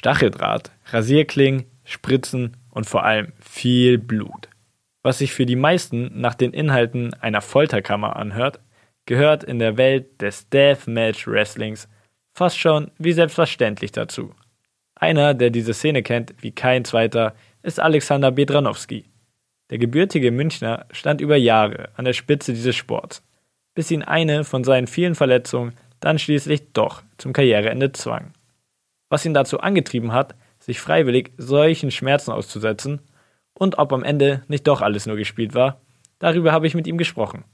Stacheldraht, Rasierklingen, Spritzen und vor allem viel Blut. Was sich für die meisten nach den Inhalten einer Folterkammer anhört, gehört in der Welt des Deathmatch Wrestlings fast schon wie selbstverständlich dazu. Einer, der diese Szene kennt wie kein zweiter, ist Alexander Bedranowski. Der gebürtige Münchner stand über Jahre an der Spitze dieses Sports, bis ihn eine von seinen vielen Verletzungen dann schließlich doch zum Karriereende zwang. Was ihn dazu angetrieben hat, sich freiwillig solchen Schmerzen auszusetzen und ob am Ende nicht doch alles nur gespielt war, darüber habe ich mit ihm gesprochen.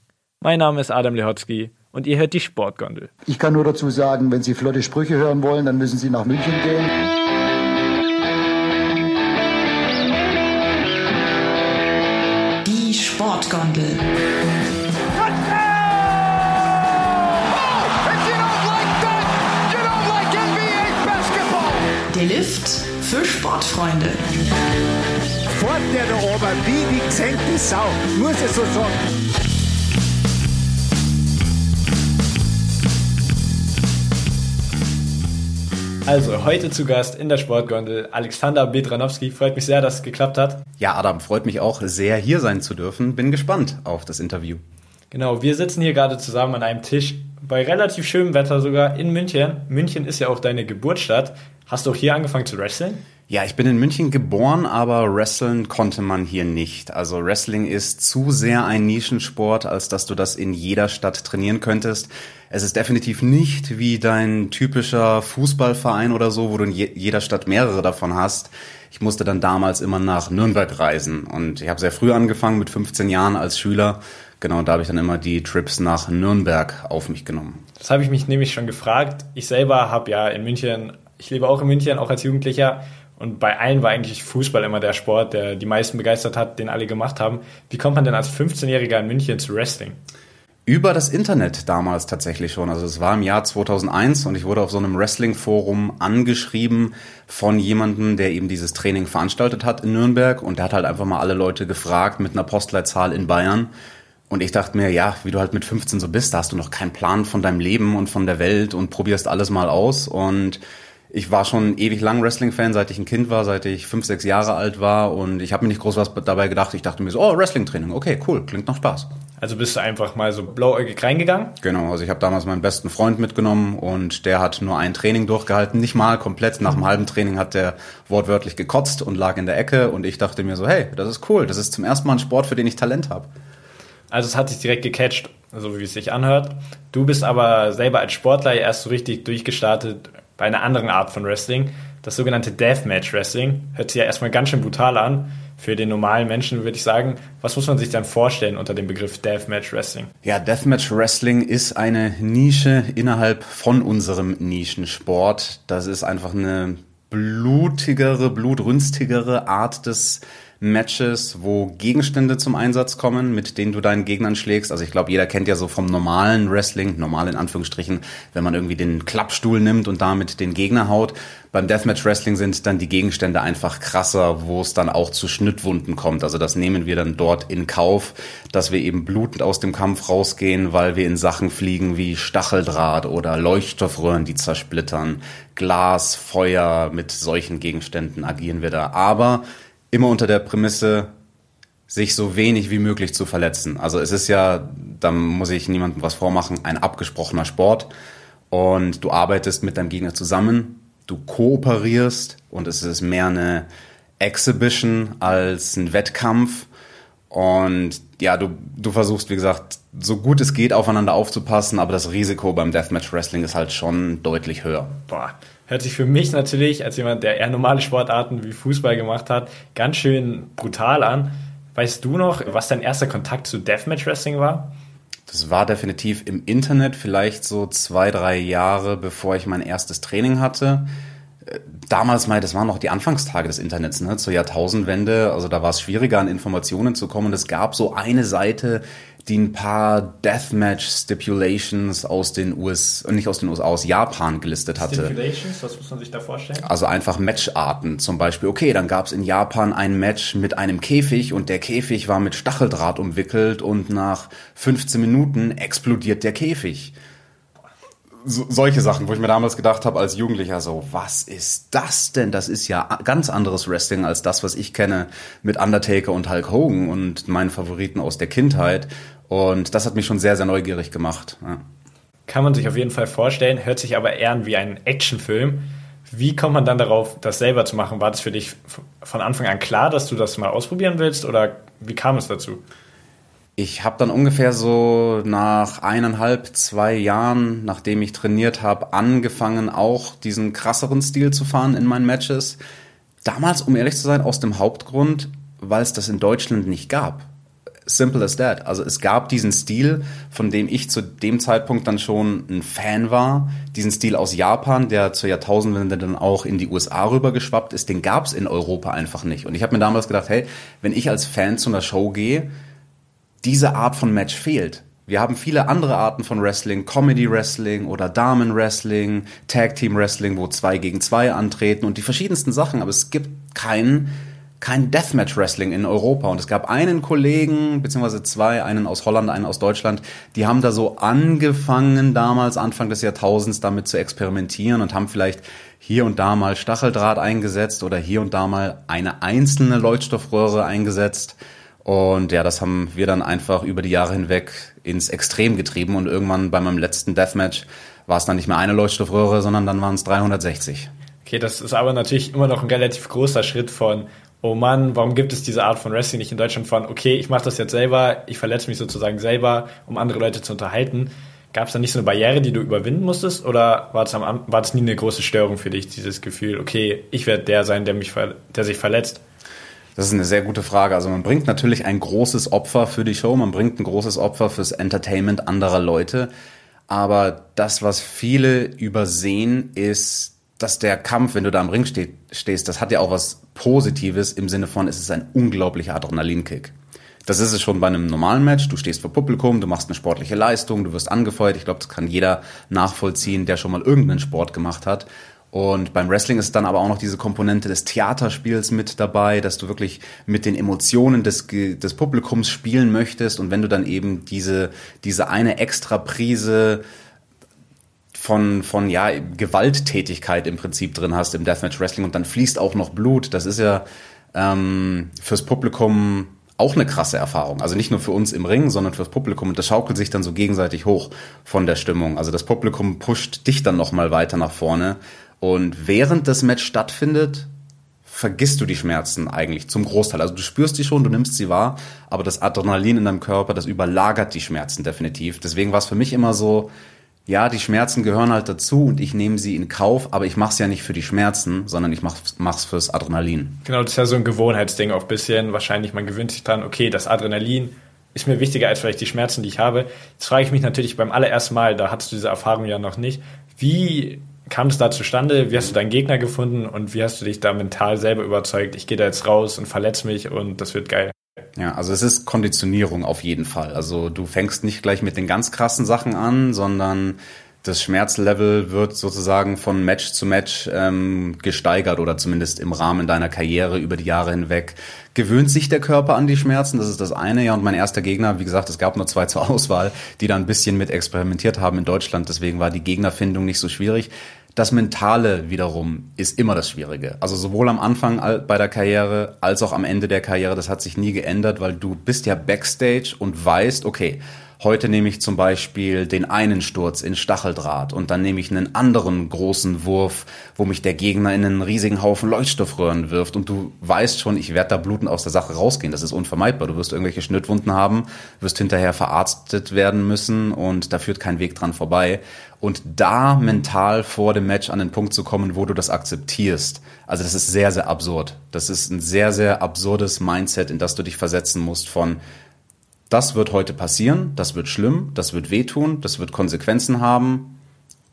Mein Name ist Adam Lehotzky und ihr hört die Sportgondel. Ich kann nur dazu sagen, wenn Sie flotte Sprüche hören wollen, dann müssen Sie nach München gehen. Die Sportgondel. Für Sportfreunde. Fort der da oben, wie die gesenkte Sau, muss ich so sagen. Also, heute zu Gast in der Sportgondel Alexander Bedranowski. Freut mich sehr, dass es geklappt hat. Ja, Adam, freut mich auch sehr, hier sein zu dürfen. Bin gespannt auf das Interview. Genau, wir sitzen hier gerade zusammen an einem Tisch, bei relativ schönem Wetter sogar, in München. München ist ja auch deine Geburtsstadt. Hast du auch hier angefangen zu wresteln? Ja, ich bin in München geboren, aber wresteln konnte man hier nicht. Also Wrestling ist zu sehr ein Nischensport, als dass du das in jeder Stadt trainieren könntest. Es ist definitiv nicht wie dein typischer Fußballverein oder so, wo du in jeder Stadt mehrere davon hast. Ich musste dann damals immer nach Nürnberg reisen und ich habe sehr früh angefangen, mit 15 Jahren als Schüler. Genau, da habe ich dann immer die Trips nach Nürnberg auf mich genommen. Das habe ich mich nämlich schon gefragt. Ich selber habe ja in München, ich lebe auch in München, auch als Jugendlicher und bei allen war eigentlich Fußball immer der Sport, der die meisten begeistert hat, den alle gemacht haben. Wie kommt man denn als 15-Jähriger in München zu Wrestling? Über das Internet damals tatsächlich schon. Also es war im Jahr 2001 und ich wurde auf so einem Wrestling-Forum angeschrieben von jemandem, der eben dieses Training veranstaltet hat in Nürnberg und der hat halt einfach mal alle Leute gefragt mit einer Postleitzahl in Bayern. Und ich dachte mir, ja, wie du halt mit 15 so bist, da hast du noch keinen Plan von deinem Leben und von der Welt und probierst alles mal aus und ich war schon ewig lang Wrestling-Fan, seit ich ein Kind war, seit ich fünf, sechs Jahre alt war und ich habe mir nicht groß was dabei gedacht. Ich dachte mir so, oh, Wrestling-Training, okay, cool, klingt noch Spaß. Also bist du einfach mal so blauäugig reingegangen? Genau, also ich habe damals meinen besten Freund mitgenommen und der hat nur ein Training durchgehalten, nicht mal komplett. Nach einem halben Training hat der wortwörtlich gekotzt und lag in der Ecke und ich dachte mir so, hey, das ist cool, das ist zum ersten Mal ein Sport, für den ich Talent habe. Also es hat sich direkt gecatcht, so wie es sich anhört. Du bist aber selber als Sportler erst so richtig durchgestartet bei einer anderen Art von Wrestling. Das sogenannte Deathmatch Wrestling hört sich ja erstmal ganz schön brutal an. Für den normalen Menschen würde ich sagen, was muss man sich dann vorstellen unter dem Begriff Deathmatch Wrestling? Ja, Deathmatch Wrestling ist eine Nische innerhalb von unserem Nischensport. Das ist einfach eine blutigere, blutrünstigere Art des Matches, wo Gegenstände zum Einsatz kommen, mit denen du deinen Gegnern schlägst. Also ich glaube, jeder kennt ja so vom normalen Wrestling, normal in Anführungsstrichen, wenn man irgendwie den Klappstuhl nimmt und damit den Gegner haut. Beim Deathmatch Wrestling sind dann die Gegenstände einfach krasser, wo es dann auch zu Schnittwunden kommt. Also das nehmen wir dann dort in Kauf, dass wir eben blutend aus dem Kampf rausgehen, weil wir in Sachen fliegen wie Stacheldraht oder Leuchtstoffröhren, die zersplittern, Glas, Feuer, mit solchen Gegenständen agieren wir da. Aber immer unter der Prämisse, sich so wenig wie möglich zu verletzen. Also es ist ja, da muss ich niemandem was vormachen, ein abgesprochener Sport und du arbeitest mit deinem Gegner zusammen, du kooperierst und es ist mehr eine Exhibition als ein Wettkampf und ja, du, du versuchst, wie gesagt, so gut es geht, aufeinander aufzupassen, aber das Risiko beim Deathmatch Wrestling ist halt schon deutlich höher. Boah, hört sich für mich natürlich als jemand, der eher normale Sportarten wie Fußball gemacht hat, ganz schön brutal an. Weißt du noch, was dein erster Kontakt zu Deathmatch Wrestling war? Das war definitiv im Internet, vielleicht so zwei, drei Jahre bevor ich mein erstes Training hatte. Damals mal, das waren noch die Anfangstage des Internets, ne, zur Jahrtausendwende. Also da war es schwieriger, an Informationen zu kommen. Es gab so eine Seite, die ein paar Deathmatch Stipulations aus den US, nicht aus den USA, aus Japan gelistet hatte. Stipulations, was muss man sich da vorstellen? Also einfach Matcharten. Zum Beispiel, okay, dann gab es in Japan ein Match mit einem Käfig und der Käfig war mit Stacheldraht umwickelt und nach 15 Minuten explodiert der Käfig so, solche Sachen, wo ich mir damals gedacht habe als Jugendlicher so, was ist das denn? Das ist ja ganz anderes Wrestling als das, was ich kenne mit Undertaker und Hulk Hogan und meinen Favoriten aus der Kindheit. Und das hat mich schon sehr, sehr neugierig gemacht. Ja. Kann man sich auf jeden Fall vorstellen, hört sich aber eher an wie ein Actionfilm. Wie kommt man dann darauf, das selber zu machen? War das für dich von Anfang an klar, dass du das mal ausprobieren willst oder wie kam es dazu? Ich habe dann ungefähr so nach eineinhalb, zwei Jahren, nachdem ich trainiert habe, angefangen, auch diesen krasseren Stil zu fahren in meinen Matches. Damals, um ehrlich zu sein, aus dem Hauptgrund, weil es das in Deutschland nicht gab. Simple as that. Also es gab diesen Stil, von dem ich zu dem Zeitpunkt dann schon ein Fan war. Diesen Stil aus Japan, der zur Jahrtausendwende dann auch in die USA rübergeschwappt ist, den gab es in Europa einfach nicht. Und ich habe mir damals gedacht, hey, wenn ich als Fan zu einer Show gehe, diese Art von Match fehlt. Wir haben viele andere Arten von Wrestling, Comedy Wrestling oder Damen Wrestling, Tag Team Wrestling, wo zwei gegen zwei antreten und die verschiedensten Sachen, aber es gibt keinen kein Deathmatch Wrestling in Europa. Und es gab einen Kollegen beziehungsweise zwei, einen aus Holland, einen aus Deutschland, die haben da so angefangen damals Anfang des Jahrtausends damit zu experimentieren und haben vielleicht hier und da mal Stacheldraht eingesetzt oder hier und da mal eine einzelne Leuchtstoffröhre eingesetzt. Und ja, das haben wir dann einfach über die Jahre hinweg ins Extrem getrieben. Und irgendwann bei meinem letzten Deathmatch war es dann nicht mehr eine Leuchtstoffröhre, sondern dann waren es 360. Okay, das ist aber natürlich immer noch ein relativ großer Schritt von, oh Mann, warum gibt es diese Art von Wrestling nicht in Deutschland von, okay, ich mache das jetzt selber, ich verletze mich sozusagen selber, um andere Leute zu unterhalten. Gab es da nicht so eine Barriere, die du überwinden musstest? Oder war das, am, war das nie eine große Störung für dich, dieses Gefühl, okay, ich werde der sein, der, mich, der sich verletzt? Das ist eine sehr gute Frage. Also man bringt natürlich ein großes Opfer für die Show, man bringt ein großes Opfer fürs Entertainment anderer Leute. Aber das, was viele übersehen, ist, dass der Kampf, wenn du da am Ring steh, stehst, das hat ja auch was Positives im Sinne von, es ist ein unglaublicher Adrenalinkick. Das ist es schon bei einem normalen Match. Du stehst vor Publikum, du machst eine sportliche Leistung, du wirst angefeuert. Ich glaube, das kann jeder nachvollziehen, der schon mal irgendeinen Sport gemacht hat. Und beim Wrestling ist dann aber auch noch diese Komponente des Theaterspiels mit dabei, dass du wirklich mit den Emotionen des, des Publikums spielen möchtest. Und wenn du dann eben diese, diese eine extra Prise von, von ja, Gewalttätigkeit im Prinzip drin hast im Deathmatch Wrestling und dann fließt auch noch Blut, das ist ja ähm, fürs Publikum auch eine krasse Erfahrung. Also nicht nur für uns im Ring, sondern fürs Publikum. Und das schaukelt sich dann so gegenseitig hoch von der Stimmung. Also das Publikum pusht dich dann nochmal weiter nach vorne. Und während das Match stattfindet, vergisst du die Schmerzen eigentlich zum Großteil. Also du spürst die schon, du nimmst sie wahr, aber das Adrenalin in deinem Körper, das überlagert die Schmerzen definitiv. Deswegen war es für mich immer so, ja, die Schmerzen gehören halt dazu und ich nehme sie in Kauf, aber ich mache es ja nicht für die Schmerzen, sondern ich mache es fürs Adrenalin. Genau, das ist ja so ein Gewohnheitsding auch ein bisschen. Wahrscheinlich, man gewöhnt sich dran, okay, das Adrenalin ist mir wichtiger als vielleicht die Schmerzen, die ich habe. Jetzt frage ich mich natürlich beim allerersten Mal, da hattest du diese Erfahrung ja noch nicht, wie kam es da zustande? Wie hast du deinen Gegner gefunden und wie hast du dich da mental selber überzeugt? Ich gehe da jetzt raus und verletze mich und das wird geil. Ja, also es ist Konditionierung auf jeden Fall. Also du fängst nicht gleich mit den ganz krassen Sachen an, sondern das Schmerzlevel wird sozusagen von Match zu Match ähm, gesteigert oder zumindest im Rahmen deiner Karriere über die Jahre hinweg. Gewöhnt sich der Körper an die Schmerzen, das ist das eine. Ja, und mein erster Gegner, wie gesagt, es gab nur zwei zur Auswahl, die da ein bisschen mit experimentiert haben in Deutschland. Deswegen war die Gegnerfindung nicht so schwierig. Das Mentale wiederum ist immer das Schwierige. Also sowohl am Anfang bei der Karriere als auch am Ende der Karriere, das hat sich nie geändert, weil du bist ja backstage und weißt, okay, Heute nehme ich zum Beispiel den einen Sturz in Stacheldraht und dann nehme ich einen anderen großen Wurf, wo mich der Gegner in einen riesigen Haufen Leuchtstoffröhren wirft und du weißt schon, ich werde da blutend aus der Sache rausgehen. Das ist unvermeidbar. Du wirst irgendwelche Schnittwunden haben, wirst hinterher verarztet werden müssen und da führt kein Weg dran vorbei. Und da mental vor dem Match an den Punkt zu kommen, wo du das akzeptierst. Also das ist sehr, sehr absurd. Das ist ein sehr, sehr absurdes Mindset, in das du dich versetzen musst von das wird heute passieren, das wird schlimm, das wird wehtun, das wird Konsequenzen haben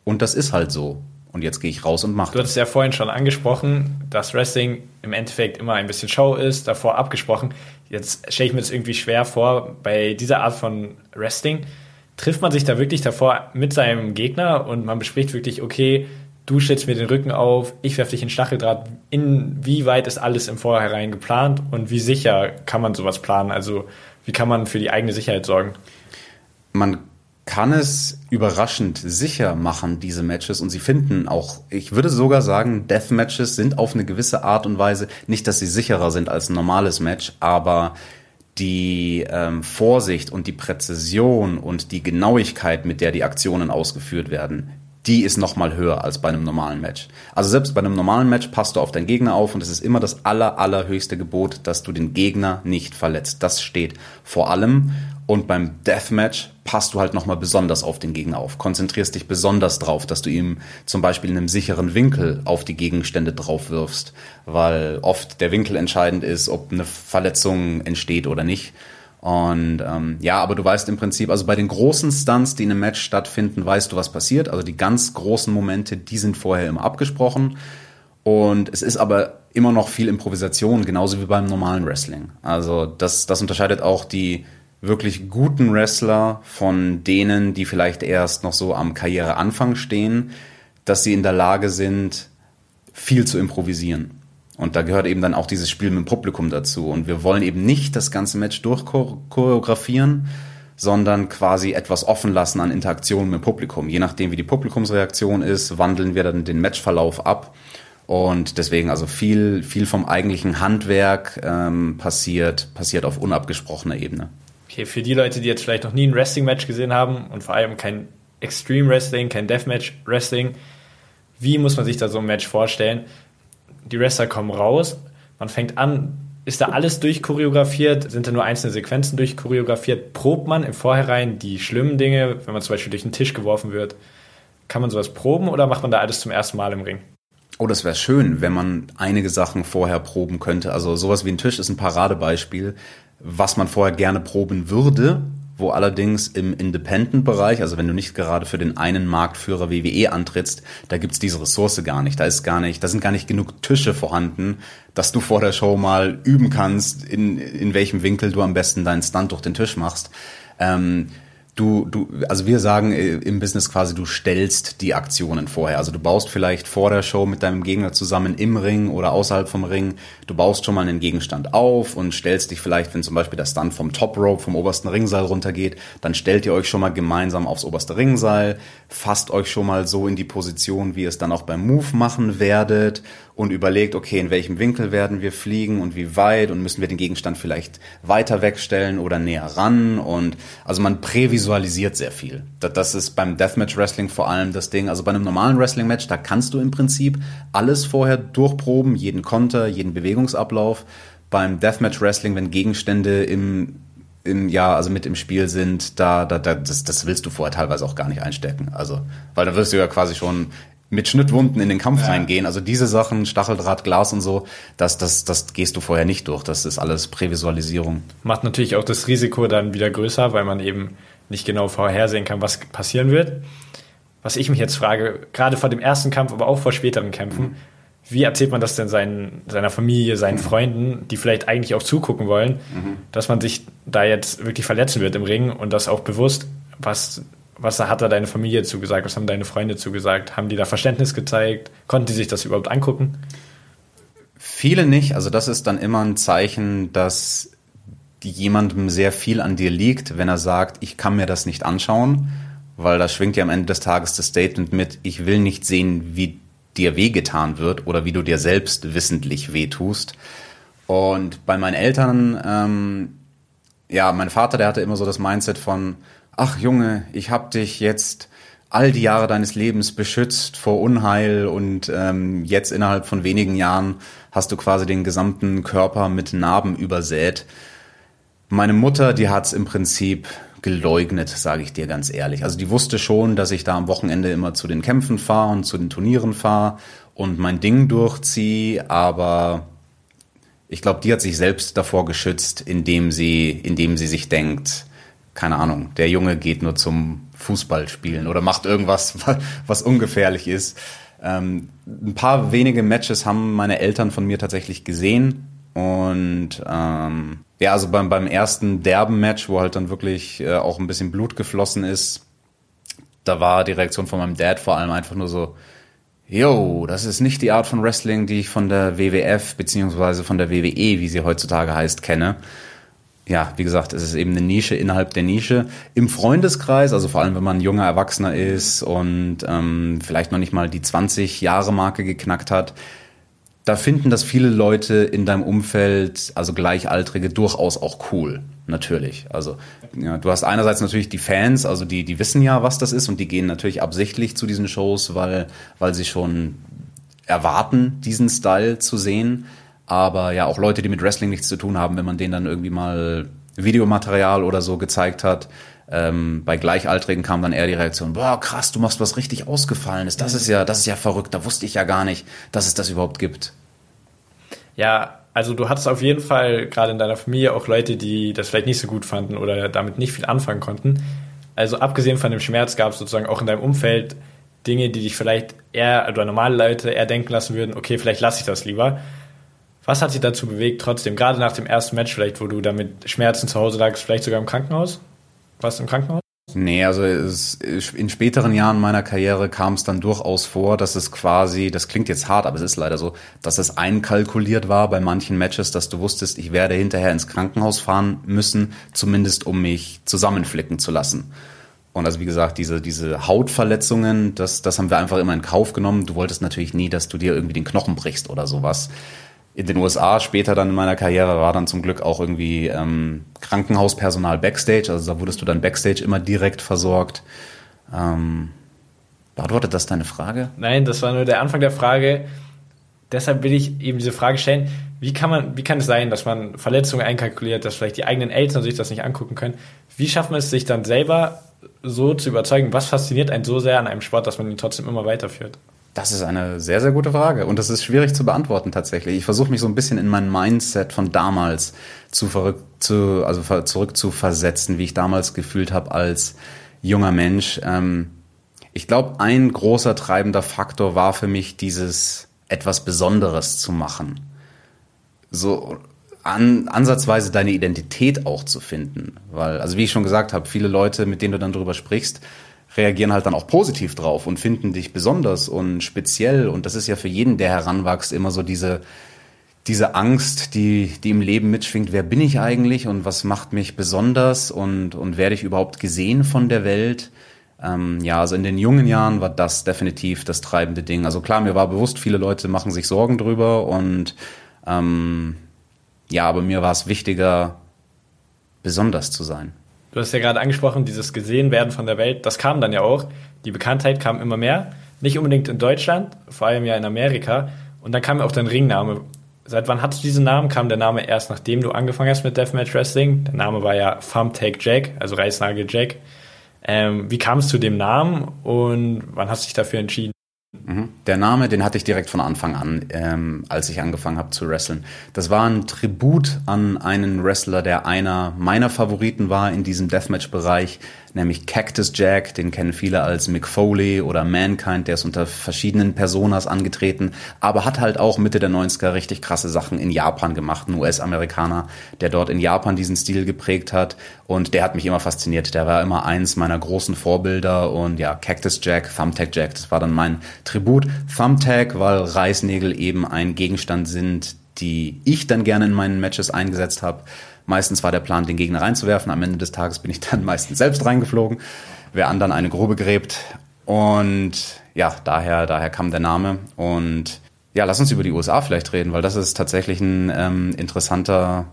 und das ist halt so. Und jetzt gehe ich raus und mache. Du hattest ja vorhin schon angesprochen, dass Wrestling im Endeffekt immer ein bisschen Show ist, davor abgesprochen. Jetzt stelle ich mir das irgendwie schwer vor, bei dieser Art von Wrestling trifft man sich da wirklich davor mit seinem Gegner und man bespricht wirklich, okay, du stellst mir den Rücken auf, ich werfe dich in Stacheldraht. Inwieweit ist alles im Vorhinein geplant und wie sicher kann man sowas planen? Also wie kann man für die eigene Sicherheit sorgen? Man kann es überraschend sicher machen, diese Matches. Und sie finden auch, ich würde sogar sagen, Deathmatches sind auf eine gewisse Art und Weise, nicht, dass sie sicherer sind als ein normales Match, aber die ähm, Vorsicht und die Präzision und die Genauigkeit, mit der die Aktionen ausgeführt werden, die ist noch mal höher als bei einem normalen Match. Also selbst bei einem normalen Match passt du auf deinen Gegner auf und es ist immer das aller, allerhöchste Gebot, dass du den Gegner nicht verletzt. Das steht vor allem. Und beim Deathmatch passt du halt noch mal besonders auf den Gegner auf. Konzentrierst dich besonders drauf, dass du ihm zum Beispiel in einem sicheren Winkel auf die Gegenstände drauf wirfst, weil oft der Winkel entscheidend ist, ob eine Verletzung entsteht oder nicht. Und ähm, ja, aber du weißt im Prinzip, also bei den großen Stunts, die in einem Match stattfinden, weißt du, was passiert. Also die ganz großen Momente, die sind vorher immer abgesprochen. Und es ist aber immer noch viel Improvisation, genauso wie beim normalen Wrestling. Also das, das unterscheidet auch die wirklich guten Wrestler von denen, die vielleicht erst noch so am Karriereanfang stehen, dass sie in der Lage sind, viel zu improvisieren. Und da gehört eben dann auch dieses Spiel mit dem Publikum dazu. Und wir wollen eben nicht das ganze Match durchchoreografieren, sondern quasi etwas offen lassen an Interaktion mit dem Publikum. Je nachdem, wie die Publikumsreaktion ist, wandeln wir dann den Matchverlauf ab. Und deswegen also viel, viel vom eigentlichen Handwerk ähm, passiert, passiert auf unabgesprochener Ebene. Okay, für die Leute, die jetzt vielleicht noch nie ein Wrestling-Match gesehen haben und vor allem kein Extreme Wrestling, kein Deathmatch Wrestling, wie muss man sich da so ein Match vorstellen? Die Wrestler kommen raus, man fängt an, ist da alles durchchoreografiert? Sind da nur einzelne Sequenzen durchchoreografiert? Probt man im Vorhinein die schlimmen Dinge, wenn man zum Beispiel durch den Tisch geworfen wird? Kann man sowas proben oder macht man da alles zum ersten Mal im Ring? Oh, das wäre schön, wenn man einige Sachen vorher proben könnte. Also sowas wie ein Tisch ist ein Paradebeispiel, was man vorher gerne proben würde, wo allerdings im Independent-Bereich, also wenn du nicht gerade für den einen Marktführer WWE antrittst, da gibt's diese Ressource gar nicht. Da ist gar nicht, da sind gar nicht genug Tische vorhanden, dass du vor der Show mal üben kannst, in, in welchem Winkel du am besten deinen Stunt durch den Tisch machst. Ähm, du, du, also wir sagen äh, im Business quasi, du stellst die Aktionen vorher. Also du baust vielleicht vor der Show mit deinem Gegner zusammen im Ring oder außerhalb vom Ring. Du baust schon mal einen Gegenstand auf und stellst dich vielleicht, wenn zum Beispiel der Stunt vom Top Rope, vom obersten Ringseil runtergeht, dann stellt ihr euch schon mal gemeinsam aufs oberste Ringseil, fasst euch schon mal so in die Position, wie ihr es dann auch beim Move machen werdet und überlegt, okay, in welchem Winkel werden wir fliegen und wie weit und müssen wir den Gegenstand vielleicht weiter wegstellen oder näher ran und also man prävisualisiert sehr viel. Das ist beim Deathmatch Wrestling vor allem das Ding. Also bei einem normalen Wrestling Match, da kannst du im Prinzip alles vorher durchproben, jeden Konter, jeden Bewegungsablauf. Beim Deathmatch Wrestling, wenn Gegenstände im im, ja, also mit im Spiel sind, da, da, da das, das willst du vorher teilweise auch gar nicht einstecken. Also, weil da wirst du ja quasi schon mit Schnittwunden in den Kampf ja. reingehen. Also diese Sachen, Stacheldraht, Glas und so, das, das, das gehst du vorher nicht durch. Das ist alles Prävisualisierung. Macht natürlich auch das Risiko dann wieder größer, weil man eben nicht genau vorhersehen kann, was passieren wird. Was ich mich jetzt frage, gerade vor dem ersten Kampf, aber auch vor späteren Kämpfen, mhm. wie erzählt man das denn seinen, seiner Familie, seinen mhm. Freunden, die vielleicht eigentlich auch zugucken wollen, mhm. dass man sich da jetzt wirklich verletzen wird im Ring und das auch bewusst, was was hat da deine Familie zugesagt? Was haben deine Freunde zugesagt? Haben die da Verständnis gezeigt? Konnten die sich das überhaupt angucken? Viele nicht. Also das ist dann immer ein Zeichen, dass jemandem sehr viel an dir liegt, wenn er sagt, ich kann mir das nicht anschauen, weil da schwingt ja am Ende des Tages das Statement mit, ich will nicht sehen, wie dir wehgetan wird oder wie du dir selbst wissentlich wehtust. Und bei meinen Eltern, ähm, ja, mein Vater, der hatte immer so das Mindset von, ach Junge, ich hab dich jetzt all die Jahre deines Lebens beschützt vor Unheil und ähm, jetzt innerhalb von wenigen Jahren hast du quasi den gesamten Körper mit Narben übersät. Meine Mutter, die hat's im Prinzip geleugnet, sage ich dir ganz ehrlich. Also die wusste schon, dass ich da am Wochenende immer zu den Kämpfen fahre und zu den Turnieren fahre und mein Ding durchziehe, aber ich glaube, die hat sich selbst davor geschützt, indem sie, indem sie sich denkt, keine Ahnung, der Junge geht nur zum Fußballspielen oder macht irgendwas, was ungefährlich ist. Ähm, ein paar wenige Matches haben meine Eltern von mir tatsächlich gesehen. Und ähm, ja, also beim, beim ersten Derben-Match, wo halt dann wirklich äh, auch ein bisschen Blut geflossen ist, da war die Reaktion von meinem Dad vor allem einfach nur so, yo, das ist nicht die Art von Wrestling, die ich von der WWF beziehungsweise von der WWE, wie sie heutzutage heißt, kenne. Ja, wie gesagt, es ist eben eine Nische innerhalb der Nische. Im Freundeskreis, also vor allem wenn man ein junger Erwachsener ist und ähm, vielleicht noch nicht mal die 20 Jahre Marke geknackt hat, da finden das viele Leute in deinem Umfeld, also Gleichaltrige, durchaus auch cool. Natürlich. Also ja, du hast einerseits natürlich die Fans, also die, die wissen ja, was das ist und die gehen natürlich absichtlich zu diesen Shows, weil, weil sie schon erwarten, diesen Style zu sehen aber ja auch Leute, die mit Wrestling nichts zu tun haben, wenn man denen dann irgendwie mal Videomaterial oder so gezeigt hat. Ähm, bei Gleichaltrigen kam dann eher die Reaktion, boah, krass, du machst was richtig Ausgefallenes. Das ist ja, das ist ja verrückt, da wusste ich ja gar nicht, dass es das überhaupt gibt. Ja, also du hattest auf jeden Fall gerade in deiner Familie auch Leute, die das vielleicht nicht so gut fanden oder damit nicht viel anfangen konnten. Also abgesehen von dem Schmerz gab es sozusagen auch in deinem Umfeld Dinge, die dich vielleicht eher oder normale Leute eher denken lassen würden, okay, vielleicht lasse ich das lieber. Was hat dich dazu bewegt, trotzdem, gerade nach dem ersten Match vielleicht, wo du damit Schmerzen zu Hause lagst, vielleicht sogar im Krankenhaus? Warst du im Krankenhaus? Nee, also es, in späteren Jahren meiner Karriere kam es dann durchaus vor, dass es quasi, das klingt jetzt hart, aber es ist leider so, dass es einkalkuliert war bei manchen Matches, dass du wusstest, ich werde hinterher ins Krankenhaus fahren müssen, zumindest um mich zusammenflicken zu lassen. Und also wie gesagt, diese, diese Hautverletzungen, das, das haben wir einfach immer in Kauf genommen. Du wolltest natürlich nie, dass du dir irgendwie den Knochen brichst oder sowas in den USA später dann in meiner Karriere war dann zum Glück auch irgendwie ähm, Krankenhauspersonal Backstage. Also da wurdest du dann Backstage immer direkt versorgt. Ähm, beantwortet das deine Frage? Nein, das war nur der Anfang der Frage. Deshalb will ich eben diese Frage stellen, wie kann man, wie kann es sein, dass man Verletzungen einkalkuliert, dass vielleicht die eigenen Eltern sich das nicht angucken können? Wie schafft man es sich dann selber so zu überzeugen? Was fasziniert einen so sehr an einem Sport, dass man ihn trotzdem immer weiterführt? Das ist eine sehr, sehr gute Frage und das ist schwierig zu beantworten tatsächlich. Ich versuche mich so ein bisschen in mein Mindset von damals zu zu, also zurück zu versetzen, wie ich damals gefühlt habe als junger Mensch. Ähm, ich glaube, ein großer treibender Faktor war für mich dieses etwas Besonderes zu machen. So an, ansatzweise deine Identität auch zu finden. Weil, also wie ich schon gesagt habe, viele Leute, mit denen du dann drüber sprichst, reagieren halt dann auch positiv drauf und finden dich besonders und speziell. Und das ist ja für jeden, der heranwächst, immer so diese, diese Angst, die, die im Leben mitschwingt. Wer bin ich eigentlich und was macht mich besonders und, und werde ich überhaupt gesehen von der Welt? Ähm, ja, also in den jungen Jahren war das definitiv das treibende Ding. Also klar, mir war bewusst, viele Leute machen sich Sorgen drüber und ähm, ja, aber mir war es wichtiger, besonders zu sein. Du hast ja gerade angesprochen, dieses Gesehenwerden von der Welt, das kam dann ja auch. Die Bekanntheit kam immer mehr. Nicht unbedingt in Deutschland, vor allem ja in Amerika. Und dann kam auch dein Ringname. Seit wann hattest du diesen Namen? Kam der Name erst nachdem du angefangen hast mit Deathmatch Wrestling? Der Name war ja Thumbtack Jack, also Reißnagel Jack. Ähm, wie kam es zu dem Namen und wann hast du dich dafür entschieden? Mhm. Der Name, den hatte ich direkt von Anfang an, ähm, als ich angefangen habe zu wresteln. Das war ein Tribut an einen Wrestler, der einer meiner Favoriten war in diesem Deathmatch-Bereich, nämlich Cactus Jack, den kennen viele als Mick Foley oder Mankind, der ist unter verschiedenen Personas angetreten, aber hat halt auch Mitte der 90er richtig krasse Sachen in Japan gemacht, ein US-Amerikaner, der dort in Japan diesen Stil geprägt hat. Und der hat mich immer fasziniert, der war immer eins meiner großen Vorbilder. Und ja, Cactus Jack, Thumbtack Jack, das war dann mein Tribut. Thumbtack, weil Reißnägel eben ein Gegenstand sind, die ich dann gerne in meinen Matches eingesetzt habe Meistens war der Plan, den Gegner reinzuwerfen. Am Ende des Tages bin ich dann meistens selbst reingeflogen. Wer anderen eine Grube gräbt. Und ja, daher, daher kam der Name. Und ja, lass uns über die USA vielleicht reden, weil das ist tatsächlich ein ähm, interessanter,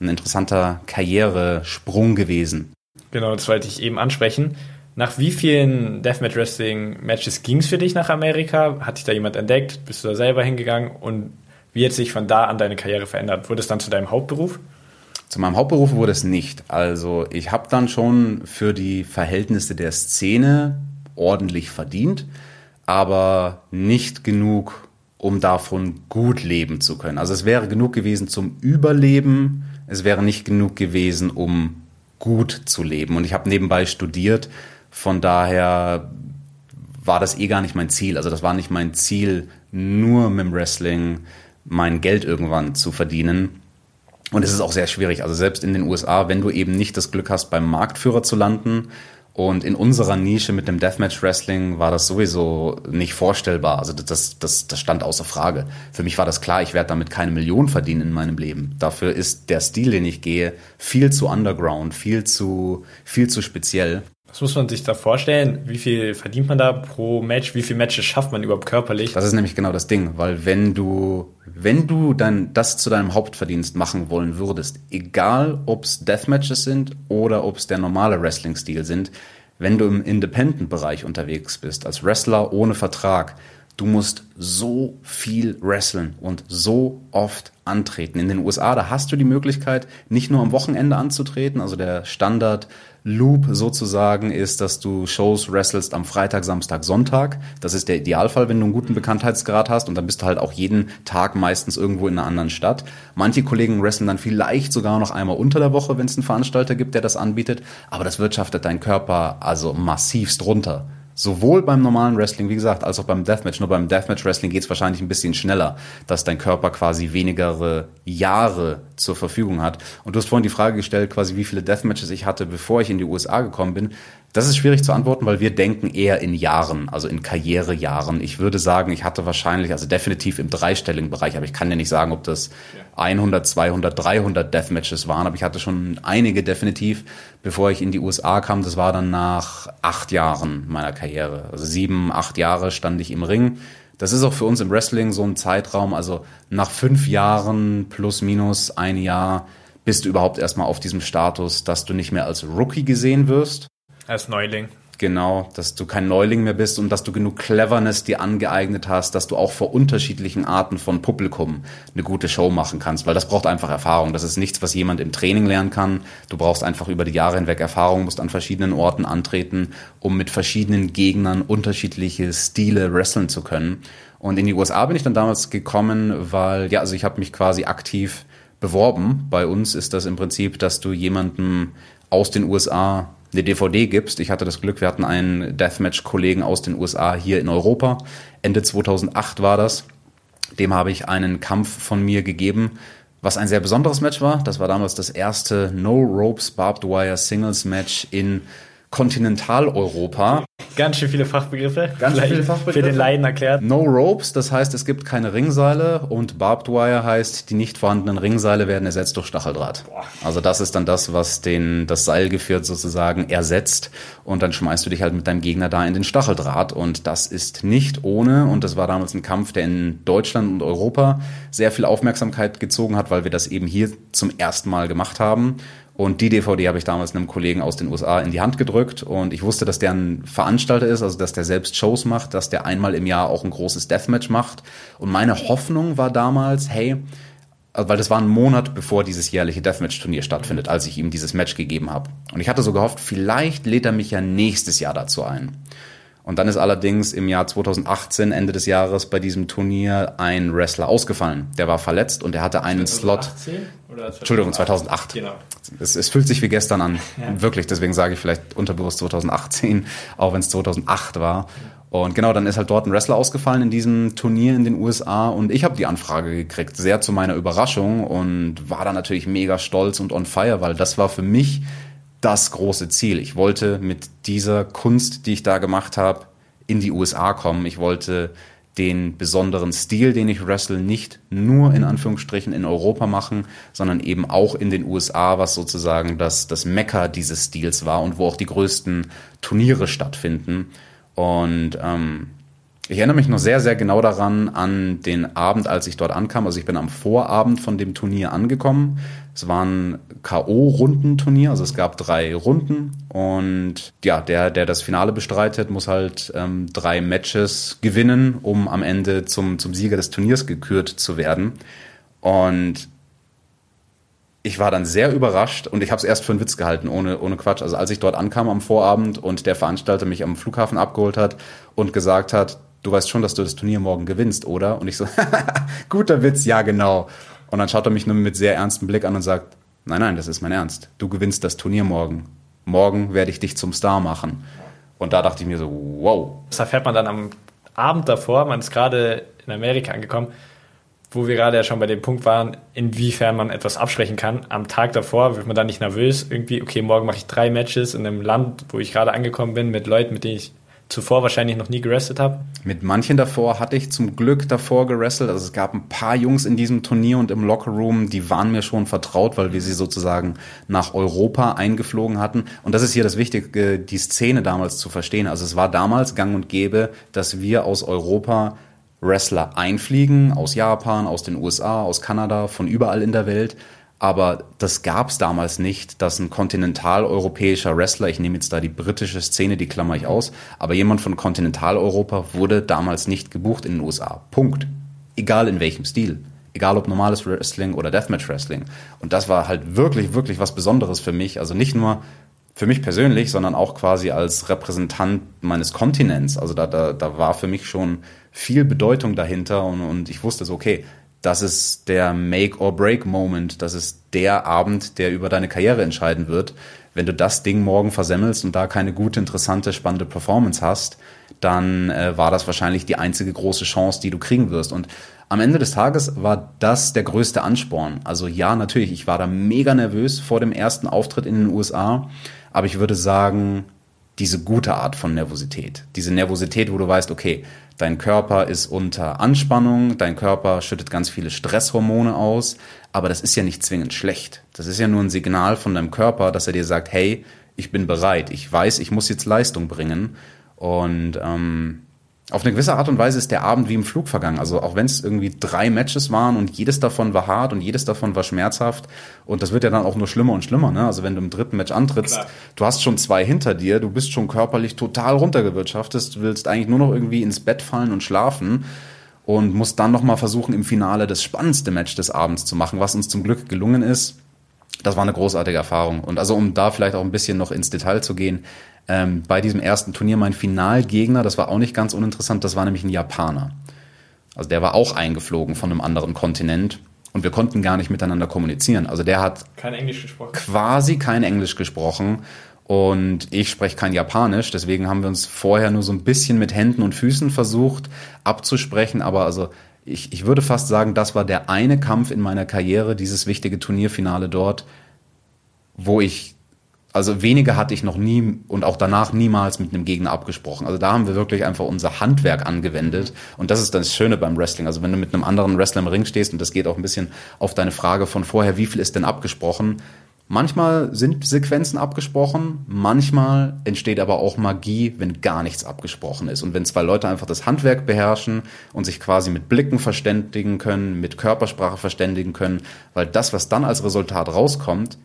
ein interessanter Karrieresprung gewesen. Genau, das wollte ich eben ansprechen. Nach wie vielen Deathmatch Wrestling Matches ging es für dich nach Amerika? Hat dich da jemand entdeckt? Bist du da selber hingegangen? Und wie hat sich von da an deine Karriere verändert? Wurde es dann zu deinem Hauptberuf? Zu meinem Hauptberuf wurde es nicht. Also ich habe dann schon für die Verhältnisse der Szene ordentlich verdient, aber nicht genug, um davon gut leben zu können. Also es wäre genug gewesen zum Überleben, es wäre nicht genug gewesen, um gut zu leben. Und ich habe nebenbei studiert, von daher war das eh gar nicht mein Ziel. Also das war nicht mein Ziel, nur mit dem Wrestling mein Geld irgendwann zu verdienen und es ist auch sehr schwierig. Also selbst in den USA, wenn du eben nicht das Glück hast, beim Marktführer zu landen Und in unserer Nische mit dem Deathmatch Wrestling war das sowieso nicht vorstellbar. Also das, das, das stand außer Frage. Für mich war das klar, ich werde damit keine Million verdienen in meinem Leben. Dafür ist der Stil, den ich gehe, viel zu underground, viel zu, viel zu speziell. Was muss man sich da vorstellen? Wie viel verdient man da pro Match? Wie viele Matches schafft man überhaupt körperlich? Das ist nämlich genau das Ding, weil wenn du, wenn du dann das zu deinem Hauptverdienst machen wollen würdest, egal ob es Deathmatches sind oder ob es der normale Wrestling-Stil sind, wenn du im Independent-Bereich unterwegs bist, als Wrestler ohne Vertrag, du musst so viel wresteln und so oft antreten. In den USA, da hast du die Möglichkeit, nicht nur am Wochenende anzutreten, also der Standard Loop sozusagen ist, dass du Shows wrestelst am Freitag, Samstag, Sonntag. Das ist der Idealfall, wenn du einen guten Bekanntheitsgrad hast und dann bist du halt auch jeden Tag meistens irgendwo in einer anderen Stadt. Manche Kollegen wresteln dann vielleicht sogar noch einmal unter der Woche, wenn es einen Veranstalter gibt, der das anbietet, aber das wirtschaftet deinen Körper also massivst runter. Sowohl beim normalen Wrestling, wie gesagt, als auch beim Deathmatch. Nur beim Deathmatch Wrestling geht es wahrscheinlich ein bisschen schneller, dass dein Körper quasi wenigere Jahre zur Verfügung hat. Und du hast vorhin die Frage gestellt, quasi wie viele Deathmatches ich hatte, bevor ich in die USA gekommen bin. Das ist schwierig zu antworten, weil wir denken eher in Jahren, also in Karrierejahren. Ich würde sagen, ich hatte wahrscheinlich, also definitiv im dreistelligen Bereich, aber ich kann dir nicht sagen, ob das 100, 200, 300 Deathmatches waren, aber ich hatte schon einige definitiv, bevor ich in die USA kam. Das war dann nach acht Jahren meiner Karriere. Also sieben, acht Jahre stand ich im Ring. Das ist auch für uns im Wrestling so ein Zeitraum. Also nach fünf Jahren plus minus ein Jahr bist du überhaupt erstmal auf diesem Status, dass du nicht mehr als Rookie gesehen wirst, Als Neuling. Genau, dass du kein Neuling mehr bist und dass du genug Cleverness dir angeeignet hast, dass du auch vor unterschiedlichen Arten von Publikum eine gute Show machen kannst, weil das braucht einfach Erfahrung. Das ist nichts, was jemand im Training lernen kann. Du brauchst einfach über die Jahre hinweg Erfahrung, musst an verschiedenen Orten antreten, um mit verschiedenen Gegnern unterschiedliche Stile wresteln zu können. Und in die USA bin ich dann damals gekommen, weil, ja, also ich habe mich quasi aktiv beworben. Bei uns ist das im Prinzip, dass du jemandem aus den USA eine DVD gibst. Ich hatte das Glück, wir hatten einen Deathmatch-Kollegen aus den USA hier in Europa. Ende 2008 war das. Dem habe ich einen Kampf von mir gegeben, was ein sehr besonderes Match war. Das war damals das erste No Ropes Barbed Wire Singles Match in Kontinentaleuropa. Ganz schön viele Fachbegriffe. Ganz Vielleicht viele Fachbegriffe. Für den Laien erklärt. No Ropes, das heißt, es gibt keine Ringseile und Barbed Wire heißt, die nicht vorhandenen Ringseile werden ersetzt durch Stacheldraht. Also das ist dann das, was den, das Seilgeführt sozusagen ersetzt und dann schmeißt du dich halt mit deinem Gegner da in den Stacheldraht und das ist nicht ohne und das war damals ein Kampf, der in Deutschland und Europa sehr viel Aufmerksamkeit gezogen hat, weil wir das eben hier zum ersten Mal gemacht haben. Und die DVD habe ich damals einem Kollegen aus den USA in die Hand gedrückt und ich wusste, dass der ein Veranstalter ist, also dass der selbst Shows macht, dass der einmal im Jahr auch ein großes Deathmatch macht. Und meine Hoffnung war damals, hey, weil das war ein Monat bevor dieses jährliche Deathmatch-Turnier stattfindet, als ich ihm dieses Match gegeben habe. Und ich hatte so gehofft, vielleicht lädt er mich ja nächstes Jahr dazu ein. Und dann ist allerdings im Jahr 2018, Ende des Jahres, bei diesem Turnier ein Wrestler ausgefallen. Der war verletzt und er hatte einen Slot. 2018 oder Entschuldigung, 2008. Genau. Es, es fühlt sich wie gestern an. Wirklich, deswegen sage ich vielleicht unterbewusst 2018, auch wenn es 2008 war. Und genau, dann ist halt dort ein Wrestler ausgefallen in diesem Turnier in den USA und ich habe die Anfrage gekriegt, sehr zu meiner Überraschung und war dann natürlich mega stolz und on fire, weil das war für mich das große Ziel. Ich wollte mit dieser Kunst, die ich da gemacht habe, in die USA kommen. Ich wollte den besonderen Stil, den ich wrestle, nicht nur in Anführungsstrichen in Europa machen, sondern eben auch in den USA, was sozusagen das, das Mekka dieses Stils war und wo auch die größten Turniere stattfinden. Und ähm, ich erinnere mich noch sehr, sehr genau daran, an den Abend, als ich dort ankam. Also ich bin am Vorabend von dem Turnier angekommen. Es war ein K.O.-Rundenturnier, also es gab drei Runden und ja, der, der das Finale bestreitet, muss halt ähm, drei Matches gewinnen, um am Ende zum, zum Sieger des Turniers gekürt zu werden. Und ich war dann sehr überrascht und ich habe es erst für einen Witz gehalten, ohne, ohne Quatsch. Also als ich dort ankam am Vorabend und der Veranstalter mich am Flughafen abgeholt hat und gesagt hat, du weißt schon, dass du das Turnier morgen gewinnst, oder? Und ich so, guter Witz, ja genau. Und dann schaut er mich nur mit sehr ernstem Blick an und sagt, nein, nein, das ist mein Ernst. Du gewinnst das Turnier morgen. Morgen werde ich dich zum Star machen. Und da dachte ich mir so, wow. Das erfährt man dann am Abend davor, man ist gerade in Amerika angekommen. wo wir gerade ja schon bei dem Punkt waren, inwiefern man etwas absprechen kann. Am Tag davor wird man dann nicht nervös, irgendwie, okay, morgen mache ich drei Matches in einem Land, wo ich gerade angekommen bin, mit Leuten, mit denen ich zuvor wahrscheinlich noch nie gerestet habe. Mit manchen davor hatte ich zum Glück davor gerestelt. Also es gab ein paar Jungs in diesem Turnier und im Lockerroom, die waren mir schon vertraut, weil wir sie sozusagen nach Europa eingeflogen hatten. Und das ist hier das Wichtige, die Szene damals zu verstehen. Also es war damals gang und gäbe, dass wir aus Europa Wrestler einfliegen, aus Japan, aus den USA, aus Kanada, von überall in der Welt aber das gab es damals nicht, dass ein kontinentaleuropäischer Wrestler, ich nehme jetzt da die britische Szene, die klammer ich aus, aber jemand von Kontinentaleuropa wurde damals nicht gebucht in den USA. Punkt. Egal in welchem Stil. Egal ob normales Wrestling oder Deathmatch Wrestling. Und das war halt wirklich, wirklich was Besonderes für mich. Also nicht nur für mich persönlich, sondern auch quasi als Repräsentant meines Kontinents. Also da, da, da war für mich schon viel Bedeutung dahinter und, und ich wusste so, okay, das ist der Make-or-Break-Moment. Das ist der Abend, der über deine Karriere entscheiden wird. Wenn du das Ding morgen versemmelst und da keine gute, interessante, spannende Performance hast, dann äh, war das wahrscheinlich die einzige große Chance, die du kriegen wirst. Und am Ende des Tages war das der größte Ansporn. Also ja, natürlich, ich war da mega nervös vor dem ersten Auftritt in den USA, aber ich würde sagen, diese gute Art von Nervosität. Diese Nervosität, wo du weißt, okay, Dein Körper ist unter Anspannung, dein Körper schüttet ganz viele Stresshormone aus, aber das ist ja nicht zwingend schlecht. Das ist ja nur ein Signal von deinem Körper, dass er dir sagt, hey, ich bin bereit, ich weiß, ich muss jetzt Leistung bringen. Und ähm, auf eine gewisse Art und Weise ist der Abend wie im Flug vergangen. Also auch wenn es irgendwie drei Matches waren und jedes davon war hart und jedes davon war schmerzhaft und das wird ja dann auch nur schlimmer und schlimmer. Ne? Also wenn du im dritten Match antrittst, Klar. du hast schon zwei hinter dir, du bist schon körperlich total runtergewirtschaftet, willst eigentlich nur noch irgendwie ins Bett fallen und schlafen und musst dann nochmal versuchen im Finale das spannendste Match des Abends zu machen, was uns zum Glück gelungen ist. Das war eine großartige Erfahrung. Und also um da vielleicht auch ein bisschen noch ins Detail zu gehen, ähm, bei diesem ersten Turnier mein Finalgegner, das war auch nicht ganz uninteressant, das war nämlich ein Japaner. Also der war auch eingeflogen von einem anderen Kontinent und wir konnten gar nicht miteinander kommunizieren. Also der hat kein Englisch gesprochen. quasi kein Englisch gesprochen und ich spreche kein Japanisch, deswegen haben wir uns vorher nur so ein bisschen mit Händen und Füßen versucht abzusprechen, aber also ich, ich würde fast sagen, das war der eine Kampf in meiner Karriere, dieses wichtige Turnierfinale dort, wo ich also weniger hatte ich noch nie und auch danach niemals mit einem Gegner abgesprochen. Also da haben wir wirklich einfach unser Handwerk angewendet. Und das ist das Schöne beim Wrestling. Also wenn du mit einem anderen Wrestler im Ring stehst, und das geht auch ein bisschen auf deine Frage von vorher, wie viel ist denn abgesprochen? Manchmal sind Sequenzen abgesprochen, manchmal entsteht aber auch Magie, wenn gar nichts abgesprochen ist. Und wenn zwei Leute einfach das Handwerk beherrschen und sich quasi mit Blicken verständigen können, mit Körpersprache verständigen können, weil das, was dann als Resultat rauskommt,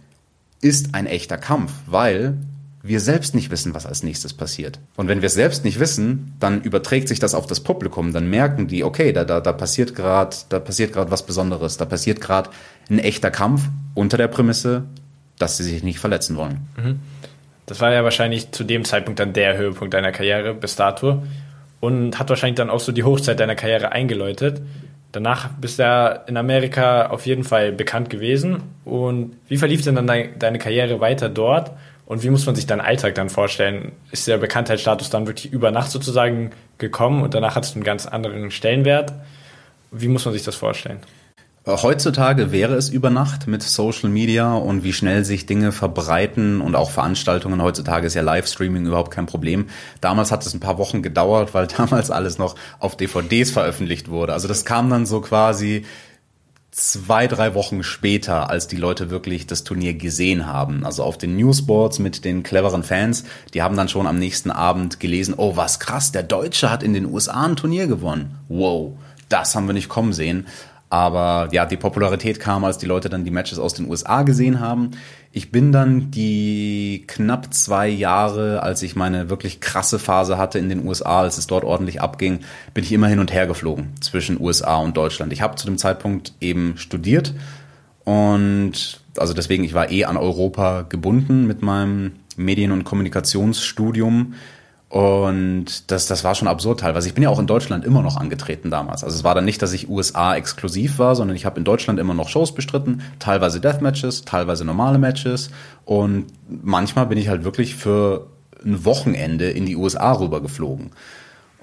ist ein echter Kampf, weil wir selbst nicht wissen, was als nächstes passiert. Und wenn wir es selbst nicht wissen, dann überträgt sich das auf das Publikum. Dann merken die, okay, da, da, da passiert gerade, da passiert gerade was Besonderes. Da passiert gerade ein echter Kampf unter der Prämisse, dass sie sich nicht verletzen wollen. Mhm. Das war ja wahrscheinlich zu dem Zeitpunkt dann der Höhepunkt deiner Karriere bis dato und hat wahrscheinlich dann auch so die Hochzeit deiner Karriere eingeläutet. Danach bist du ja in Amerika auf jeden Fall bekannt gewesen. Und wie verlief denn dann deine Karriere weiter dort? Und wie muss man sich deinen Alltag dann vorstellen? Ist der Bekanntheitsstatus dann wirklich über Nacht sozusagen gekommen und danach hattest du einen ganz anderen Stellenwert? Wie muss man sich das vorstellen? Heutzutage wäre es über Nacht mit Social Media und wie schnell sich Dinge verbreiten und auch Veranstaltungen. Heutzutage ist ja Livestreaming überhaupt kein Problem. Damals hat es ein paar Wochen gedauert, weil damals alles noch auf DVDs veröffentlicht wurde. Also das kam dann so quasi zwei, drei Wochen später, als die Leute wirklich das Turnier gesehen haben. Also auf den Newsboards mit den cleveren Fans, die haben dann schon am nächsten Abend gelesen, oh was krass, der Deutsche hat in den USA ein Turnier gewonnen. Wow, das haben wir nicht kommen sehen. Aber ja, die Popularität kam, als die Leute dann die Matches aus den USA gesehen haben. Ich bin dann die knapp zwei Jahre, als ich meine wirklich krasse Phase hatte in den USA, als es dort ordentlich abging, bin ich immer hin und her geflogen zwischen USA und Deutschland. Ich habe zu dem Zeitpunkt eben studiert und also deswegen, ich war eh an Europa gebunden mit meinem Medien- und Kommunikationsstudium und das, das war schon absurd teilweise. Ich bin ja auch in Deutschland immer noch angetreten damals. Also es war dann nicht, dass ich USA exklusiv war, sondern ich habe in Deutschland immer noch Shows bestritten, teilweise Deathmatches, teilweise normale Matches. Und manchmal bin ich halt wirklich für ein Wochenende in die USA rübergeflogen.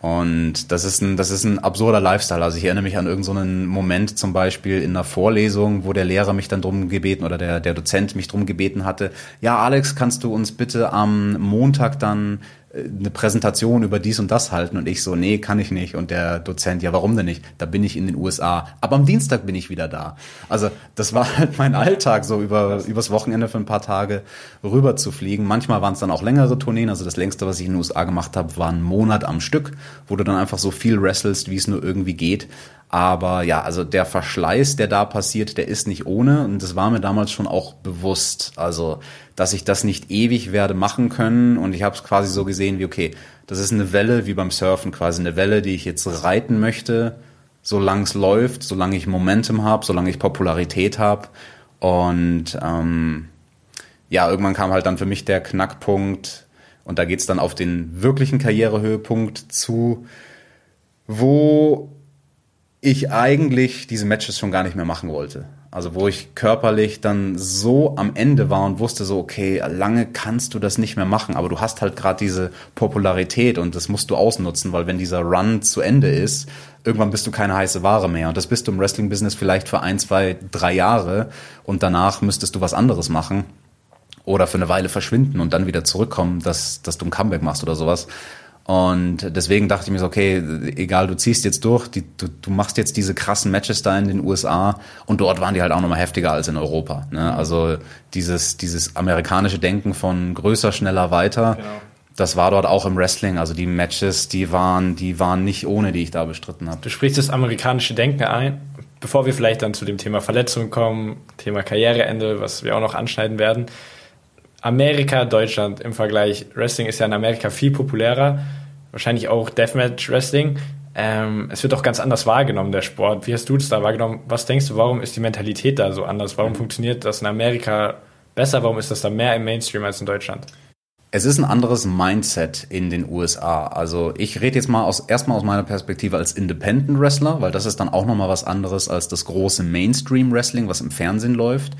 Und das ist ein, das ist ein absurder Lifestyle. Also ich erinnere mich an irgendeinen so Moment zum Beispiel in einer Vorlesung, wo der Lehrer mich dann drum gebeten oder der, der Dozent mich drum gebeten hatte, ja, Alex, kannst du uns bitte am Montag dann eine Präsentation über dies und das halten und ich so, nee, kann ich nicht. Und der Dozent, ja, warum denn nicht? Da bin ich in den USA. Aber am Dienstag bin ich wieder da. Also das war halt mein Alltag, so über übers Wochenende für ein paar Tage rüber zu fliegen. Manchmal waren es dann auch längere Tourneen. Also das längste, was ich in den USA gemacht habe, war ein Monat am Stück, wo du dann einfach so viel wrestelst, wie es nur irgendwie geht. Aber ja, also der Verschleiß, der da passiert, der ist nicht ohne. Und das war mir damals schon auch bewusst. Also, dass ich das nicht ewig werde machen können. Und ich habe es quasi so gesehen wie, okay, das ist eine Welle wie beim Surfen, quasi eine Welle, die ich jetzt reiten möchte, solange es läuft, solange ich Momentum habe, solange ich Popularität habe. Und ähm, ja, irgendwann kam halt dann für mich der Knackpunkt, und da geht's dann auf den wirklichen Karrierehöhepunkt zu, wo ich eigentlich diese Matches schon gar nicht mehr machen wollte. Also wo ich körperlich dann so am Ende war und wusste so, okay, lange kannst du das nicht mehr machen, aber du hast halt gerade diese Popularität und das musst du ausnutzen, weil wenn dieser Run zu Ende ist, irgendwann bist du keine heiße Ware mehr und das bist du im Wrestling-Business vielleicht für ein, zwei, drei Jahre und danach müsstest du was anderes machen oder für eine Weile verschwinden und dann wieder zurückkommen, dass, dass du ein Comeback machst oder sowas. Und deswegen dachte ich mir so, okay, egal, du ziehst jetzt durch, die, du, du machst jetzt diese krassen Matches da in den USA und dort waren die halt auch nochmal heftiger als in Europa. Ne? Also dieses, dieses amerikanische Denken von größer, schneller, weiter, genau. das war dort auch im Wrestling. Also die Matches, die waren, die waren nicht ohne, die ich da bestritten habe. Du sprichst das amerikanische Denken ein. Bevor wir vielleicht dann zu dem Thema Verletzungen kommen, Thema Karriereende, was wir auch noch anschneiden werden. Amerika, Deutschland im Vergleich. Wrestling ist ja in Amerika viel populärer wahrscheinlich auch Deathmatch Wrestling. Ähm, es wird auch ganz anders wahrgenommen, der Sport. Wie hast du das da wahrgenommen? Was denkst du, warum ist die Mentalität da so anders? Warum mhm. funktioniert das in Amerika besser? Warum ist das da mehr im Mainstream als in Deutschland? Es ist ein anderes Mindset in den USA. Also ich rede jetzt mal aus, erstmal aus meiner Perspektive als Independent Wrestler, weil das ist dann auch nochmal was anderes als das große Mainstream Wrestling, was im Fernsehen läuft.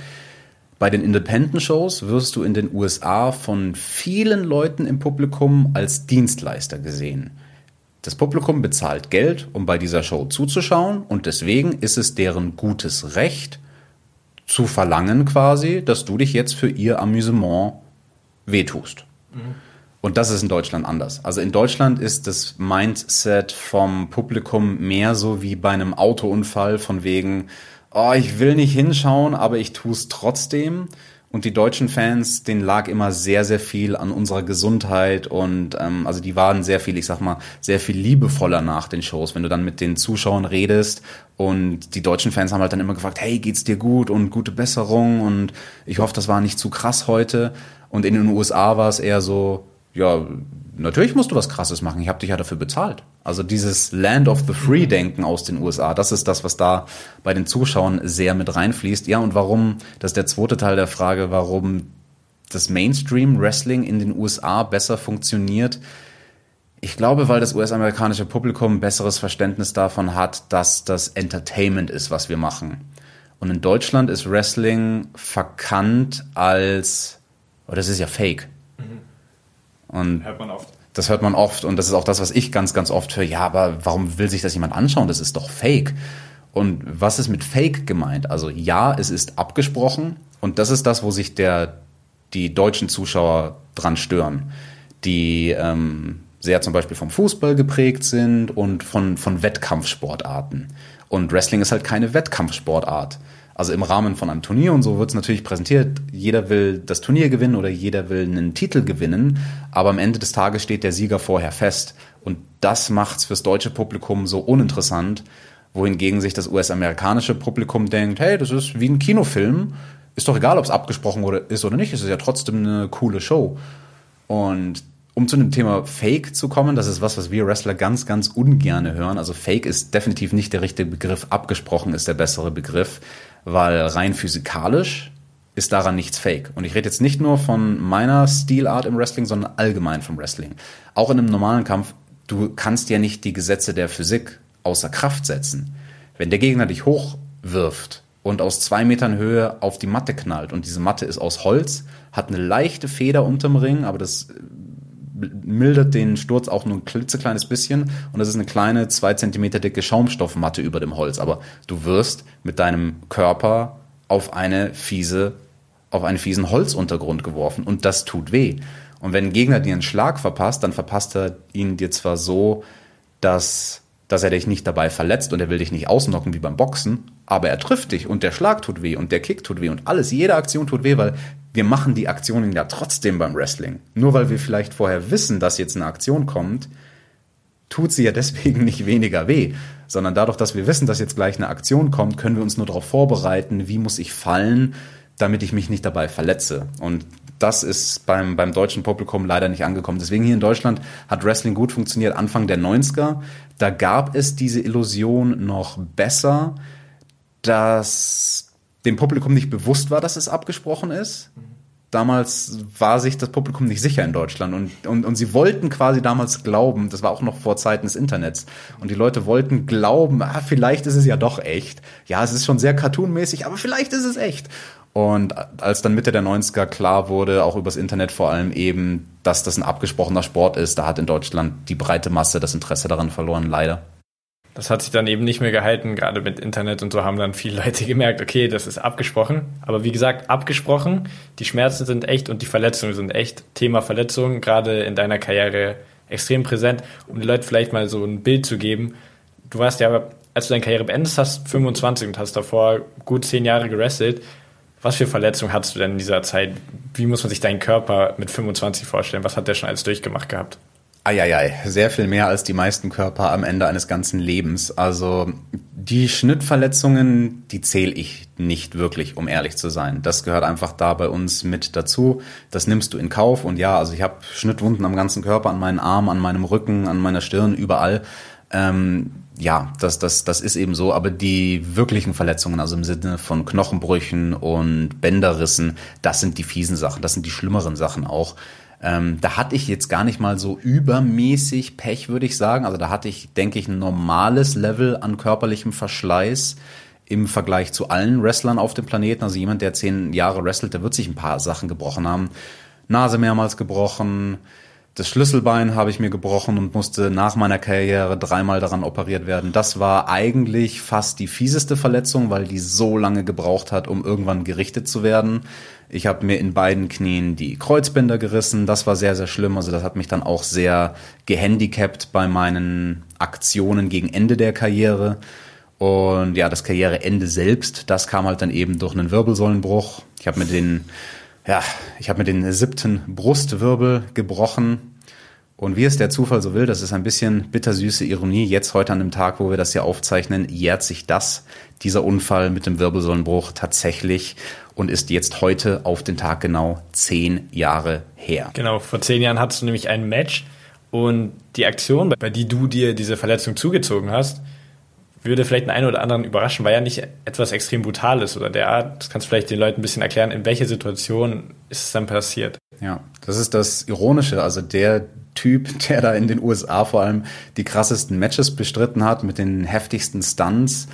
Bei den Independent-Shows wirst du in den USA von vielen Leuten im Publikum als Dienstleister gesehen. Das Publikum bezahlt Geld, um bei dieser Show zuzuschauen und deswegen ist es deren gutes Recht zu verlangen quasi, dass du dich jetzt für ihr Amüsement wehtust. Mhm. Und das ist in Deutschland anders. Also in Deutschland ist das Mindset vom Publikum mehr so wie bei einem Autounfall von wegen, oh, ich will nicht hinschauen, aber ich tue es trotzdem. Und die deutschen Fans, denen lag immer sehr, sehr viel an unserer Gesundheit und ähm, also die waren sehr viel, ich sag mal, sehr viel liebevoller nach den Shows, wenn du dann mit den Zuschauern redest und die deutschen Fans haben halt dann immer gefragt, hey, geht's dir gut und gute Besserung und ich hoffe, das war nicht zu krass heute. Und in den USA war es eher so, ja, natürlich musst du was Krasses machen. Ich habe dich ja dafür bezahlt. Also dieses Land of the Free-Denken aus den USA, das ist das, was da bei den Zuschauern sehr mit reinfließt. Ja, und warum, das ist der zweite Teil der Frage, warum das Mainstream-Wrestling in den USA besser funktioniert. Ich glaube, weil das US-amerikanische Publikum ein besseres Verständnis davon hat, dass das Entertainment ist, was wir machen. Und in Deutschland ist Wrestling verkannt als, oh, das ist ja Fake. Und hört man oft. Das hört man oft und das ist auch das, was ich ganz, ganz oft höre. Ja, aber warum will sich das jemand anschauen? Das ist doch Fake. Und was ist mit Fake gemeint? Also ja, es ist abgesprochen und das ist das, wo sich der, die deutschen Zuschauer dran stören, die ähm, sehr zum Beispiel vom Fußball geprägt sind und von, von Wettkampfsportarten. Und Wrestling ist halt keine Wettkampfsportart. Also im Rahmen von einem Turnier und so wird es natürlich präsentiert. Jeder will das Turnier gewinnen oder jeder will einen Titel gewinnen, aber am Ende des Tages steht der Sieger vorher fest. Und das macht's fürs deutsche Publikum so uninteressant, wohingegen sich das US-amerikanische Publikum denkt, hey, das ist wie ein Kinofilm. Ist doch egal, ob es abgesprochen ist oder nicht, es ist ja trotzdem eine coole Show. Und um zu dem Thema Fake zu kommen, das ist was, was wir Wrestler ganz, ganz ungerne hören. Also Fake ist definitiv nicht der richtige Begriff, abgesprochen ist der bessere Begriff weil rein physikalisch ist daran nichts fake. Und ich rede jetzt nicht nur von meiner Stilart im Wrestling, sondern allgemein vom Wrestling. Auch in einem normalen Kampf, du kannst ja nicht die Gesetze der Physik außer Kraft setzen. Wenn der Gegner dich hochwirft und aus zwei Metern Höhe auf die Matte knallt und diese Matte ist aus Holz, hat eine leichte Feder unterm Ring, aber das mildert den Sturz auch nur ein klitzekleines bisschen und das ist eine kleine zwei Zentimeter dicke Schaumstoffmatte über dem Holz. Aber du wirst mit deinem Körper auf eine fiese, auf einen fiesen Holzuntergrund geworfen und das tut weh. Und wenn ein Gegner dir einen Schlag verpasst, dann verpasst er ihn dir zwar so, dass, dass er dich nicht dabei verletzt und er will dich nicht ausnocken wie beim Boxen, aber er trifft dich und der Schlag tut weh und der Kick tut weh und alles, jede Aktion tut weh, weil wir machen die Aktionen ja trotzdem beim Wrestling. Nur weil wir vielleicht vorher wissen, dass jetzt eine Aktion kommt, tut sie ja deswegen nicht weniger weh, sondern dadurch, dass wir wissen, dass jetzt gleich eine Aktion kommt, können wir uns nur darauf vorbereiten, wie muss ich fallen, damit ich mich nicht dabei verletze. Und das ist beim, beim deutschen Publikum leider nicht angekommen. Deswegen hier in Deutschland hat Wrestling gut funktioniert Anfang der 90er. Da gab es diese Illusion noch besser, dass dem Publikum nicht bewusst war, dass es abgesprochen ist. Damals war sich das Publikum nicht sicher in Deutschland und, und, und sie wollten quasi damals glauben, das war auch noch vor Zeiten des Internets, und die Leute wollten glauben, ah, vielleicht ist es ja doch echt. Ja, es ist schon sehr cartoonmäßig, aber vielleicht ist es echt. Und als dann Mitte der 90er klar wurde, auch übers Internet vor allem eben, dass das ein abgesprochener Sport ist, da hat in Deutschland die breite Masse das Interesse daran verloren, leider. Das hat sich dann eben nicht mehr gehalten, gerade mit Internet und so haben dann viele Leute gemerkt, okay, das ist abgesprochen. Aber wie gesagt, abgesprochen, die Schmerzen sind echt und die Verletzungen sind echt. Thema Verletzungen, gerade in deiner Karriere extrem präsent, um den Leuten vielleicht mal so ein Bild zu geben. Du warst ja, als du deine Karriere beendet hast, 25 und hast davor gut zehn Jahre gewrestelt. Was für Verletzungen hattest du denn in dieser Zeit? Wie muss man sich deinen Körper mit 25 vorstellen? Was hat der schon alles durchgemacht gehabt? Eieiei, sehr viel mehr als die meisten Körper am Ende eines ganzen Lebens. Also die Schnittverletzungen, die zähle ich nicht wirklich, um ehrlich zu sein. Das gehört einfach da bei uns mit dazu. Das nimmst du in Kauf. Und ja, also ich habe Schnittwunden am ganzen Körper, an meinen Armen, an meinem Rücken, an meiner Stirn, überall. Ähm, ja, das, das, das ist eben so, aber die wirklichen Verletzungen, also im Sinne von Knochenbrüchen und Bänderrissen, das sind die fiesen Sachen, das sind die schlimmeren Sachen auch. Ähm, da hatte ich jetzt gar nicht mal so übermäßig Pech, würde ich sagen. Also da hatte ich, denke ich, ein normales Level an körperlichem Verschleiß im Vergleich zu allen Wrestlern auf dem Planeten. Also jemand, der zehn Jahre wrestelt, der wird sich ein paar Sachen gebrochen haben. Nase mehrmals gebrochen, das Schlüsselbein habe ich mir gebrochen und musste nach meiner Karriere dreimal daran operiert werden. Das war eigentlich fast die fieseste Verletzung, weil die so lange gebraucht hat, um irgendwann gerichtet zu werden. Ich habe mir in beiden Knien die Kreuzbänder gerissen. Das war sehr, sehr schlimm. Also das hat mich dann auch sehr gehandicapt bei meinen Aktionen gegen Ende der Karriere. Und ja, das Karriereende selbst, das kam halt dann eben durch einen Wirbelsäulenbruch. Ich habe mir den ja, ich habe mir den siebten Brustwirbel gebrochen. Und wie es der Zufall so will, das ist ein bisschen bittersüße Ironie. Jetzt heute an dem Tag, wo wir das hier aufzeichnen, jährt sich das, dieser Unfall mit dem Wirbelsäulenbruch tatsächlich und ist jetzt heute auf den Tag genau zehn Jahre her. Genau, vor zehn Jahren hattest du nämlich ein Match und die Aktion, bei die du dir diese Verletzung zugezogen hast, würde vielleicht den einen oder anderen überraschen, weil ja nicht etwas extrem Brutales oder derart. Das kannst du vielleicht den Leuten ein bisschen erklären, in welcher Situation ist es dann passiert. Ja, das ist das Ironische. Also der Typ, der da in den USA vor allem die krassesten Matches bestritten hat, mit den heftigsten Stunts,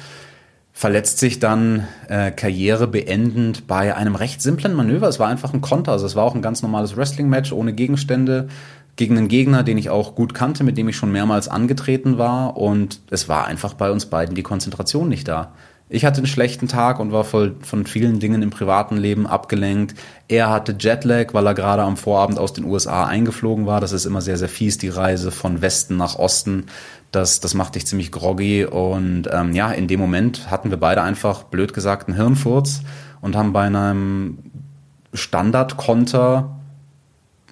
verletzt sich dann äh, Karriere beendend bei einem recht simplen Manöver. Es war einfach ein Konter, also es war auch ein ganz normales Wrestling-Match ohne Gegenstände gegen einen Gegner, den ich auch gut kannte, mit dem ich schon mehrmals angetreten war. Und es war einfach bei uns beiden die Konzentration nicht da. Ich hatte einen schlechten Tag und war voll von vielen Dingen im privaten Leben abgelenkt. Er hatte Jetlag, weil er gerade am Vorabend aus den USA eingeflogen war. Das ist immer sehr, sehr fies, die Reise von Westen nach Osten. Das, das macht dich ziemlich groggy. Und ähm, ja, in dem Moment hatten wir beide einfach, blöd gesagt, einen Hirnfurz und haben bei einem Standardkonter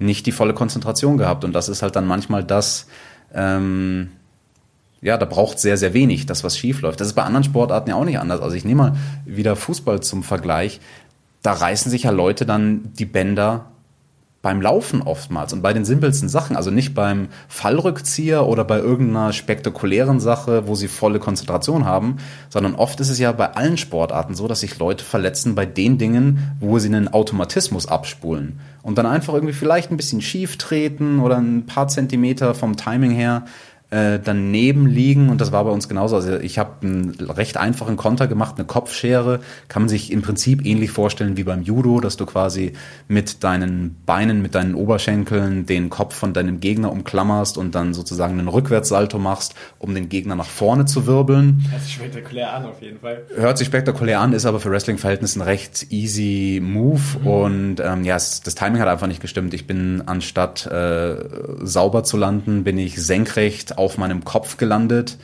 nicht die volle Konzentration gehabt. Und das ist halt dann manchmal das, ähm, ja, da braucht sehr, sehr wenig, das, was schief läuft. Das ist bei anderen Sportarten ja auch nicht anders. Also ich nehme mal wieder Fußball zum Vergleich. Da reißen sich ja Leute dann die Bänder beim Laufen oftmals und bei den simpelsten Sachen, also nicht beim Fallrückzieher oder bei irgendeiner spektakulären Sache, wo sie volle Konzentration haben, sondern oft ist es ja bei allen Sportarten so, dass sich Leute verletzen bei den Dingen, wo sie einen Automatismus abspulen und dann einfach irgendwie vielleicht ein bisschen schief treten oder ein paar Zentimeter vom Timing her äh, daneben liegen und das war bei uns genauso. Also ich habe einen recht einfachen Konter gemacht, eine Kopfschere, kann man sich im Prinzip ähnlich vorstellen wie beim Judo, dass du quasi mit deinen Beinen, mit deinen Oberschenkeln den Kopf von deinem Gegner umklammerst und dann sozusagen einen Rückwärtssalto machst, um den Gegner nach vorne zu wirbeln. Hört sich spektakulär an auf jeden Fall. Hört sich spektakulär an, ist aber für Wrestling-Verhältnissen recht easy Move mhm. und ähm, ja, es, das Timing hat einfach nicht gestimmt. Ich bin anstatt äh, sauber zu landen, bin ich senkrecht auf meinem Kopf gelandet.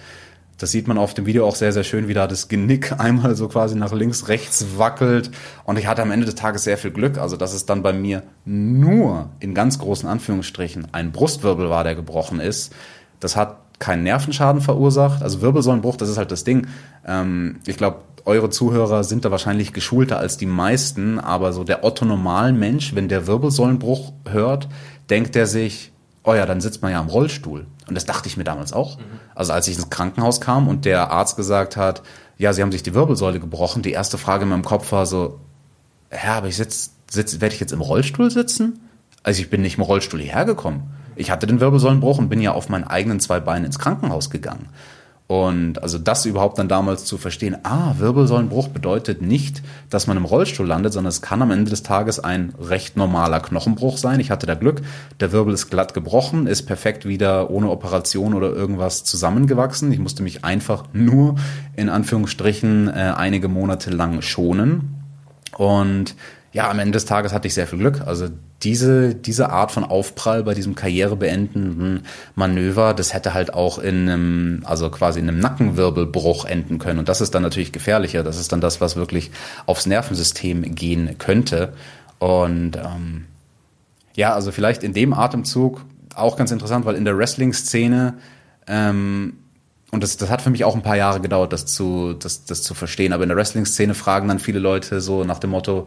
Das sieht man auf dem Video auch sehr, sehr schön, wie da das Genick einmal so quasi nach links, rechts wackelt. Und ich hatte am Ende des Tages sehr viel Glück. Also, dass es dann bei mir nur in ganz großen Anführungsstrichen ein Brustwirbel war, der gebrochen ist. Das hat keinen Nervenschaden verursacht. Also Wirbelsäulenbruch, das ist halt das Ding. Ähm, ich glaube, eure Zuhörer sind da wahrscheinlich geschulter als die meisten, aber so der Otto Mensch, wenn der Wirbelsäulenbruch hört, denkt er sich, oh ja, dann sitzt man ja im Rollstuhl. Und das dachte ich mir damals auch. Mhm. Also als ich ins Krankenhaus kam und der Arzt gesagt hat, ja, sie haben sich die Wirbelsäule gebrochen, die erste Frage in meinem Kopf war so, ja, aber ich sitz, sitz, werde ich jetzt im Rollstuhl sitzen? Also ich bin nicht im Rollstuhl hierher gekommen. Ich hatte den Wirbelsäulenbruch und bin ja auf meinen eigenen zwei Beinen ins Krankenhaus gegangen. Und also das überhaupt dann damals zu verstehen, ah, Wirbelsäulenbruch bedeutet nicht, dass man im Rollstuhl landet, sondern es kann am Ende des Tages ein recht normaler Knochenbruch sein. Ich hatte da Glück, der Wirbel ist glatt gebrochen, ist perfekt wieder ohne Operation oder irgendwas zusammengewachsen. Ich musste mich einfach nur in Anführungsstrichen äh, einige Monate lang schonen. Und ja, am Ende des Tages hatte ich sehr viel Glück. Also diese, diese Art von Aufprall bei diesem karrierebeendenden Manöver, das hätte halt auch in einem, also quasi in einem Nackenwirbelbruch enden können. Und das ist dann natürlich gefährlicher. Das ist dann das, was wirklich aufs Nervensystem gehen könnte. Und ähm, ja, also vielleicht in dem Atemzug auch ganz interessant, weil in der Wrestling-Szene ähm, und das, das hat für mich auch ein paar Jahre gedauert, das zu, das, das zu verstehen. Aber in der Wrestling-Szene fragen dann viele Leute so nach dem Motto,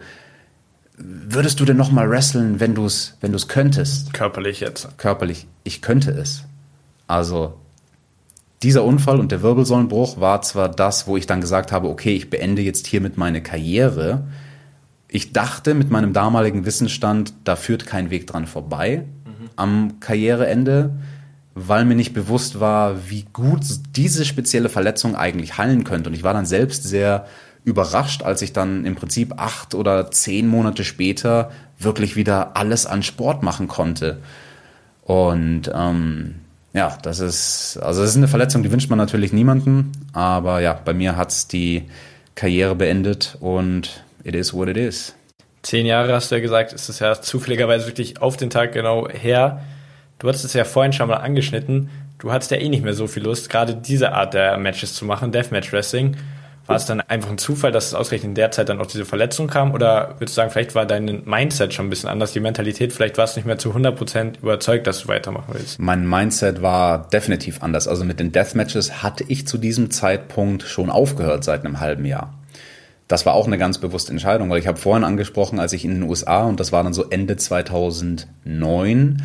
würdest du denn noch mal wresteln, wenn du es wenn du's könntest? Körperlich jetzt. Körperlich. Ich könnte es. Also dieser Unfall und der Wirbelsäulenbruch war zwar das, wo ich dann gesagt habe, okay, ich beende jetzt hiermit meine Karriere. Ich dachte mit meinem damaligen Wissensstand, da führt kein Weg dran vorbei mhm. am Karriereende, weil mir nicht bewusst war, wie gut diese spezielle Verletzung eigentlich heilen könnte. Und ich war dann selbst sehr überrascht, als ich dann im Prinzip acht oder zehn Monate später wirklich wieder alles an Sport machen konnte. Und ähm, ja, das ist, also das ist eine Verletzung, die wünscht man natürlich niemanden, aber ja, bei mir hat's die Karriere beendet und it is what it is. Zehn Jahre hast du ja gesagt, ist es ja zufälligerweise wirklich auf den Tag genau her. Du hattest es ja vorhin schon mal angeschnitten. Du hattest ja eh nicht mehr so viel Lust, gerade diese Art der Matches zu machen, Deathmatch Wrestling. War es dann einfach ein Zufall, dass es ausgerechnet in der Zeit dann auch diese Verletzung kam? Oder würdest du sagen, vielleicht war dein Mindset schon ein bisschen anders, die Mentalität, vielleicht warst du nicht mehr zu 100% überzeugt, dass du weitermachen willst? Mein Mindset war definitiv anders. Also mit den Deathmatches hatte ich zu diesem Zeitpunkt schon aufgehört seit einem halben Jahr. Das war auch eine ganz bewusste Entscheidung, weil ich habe vorhin angesprochen, als ich in den USA, und das war dann so Ende 2009,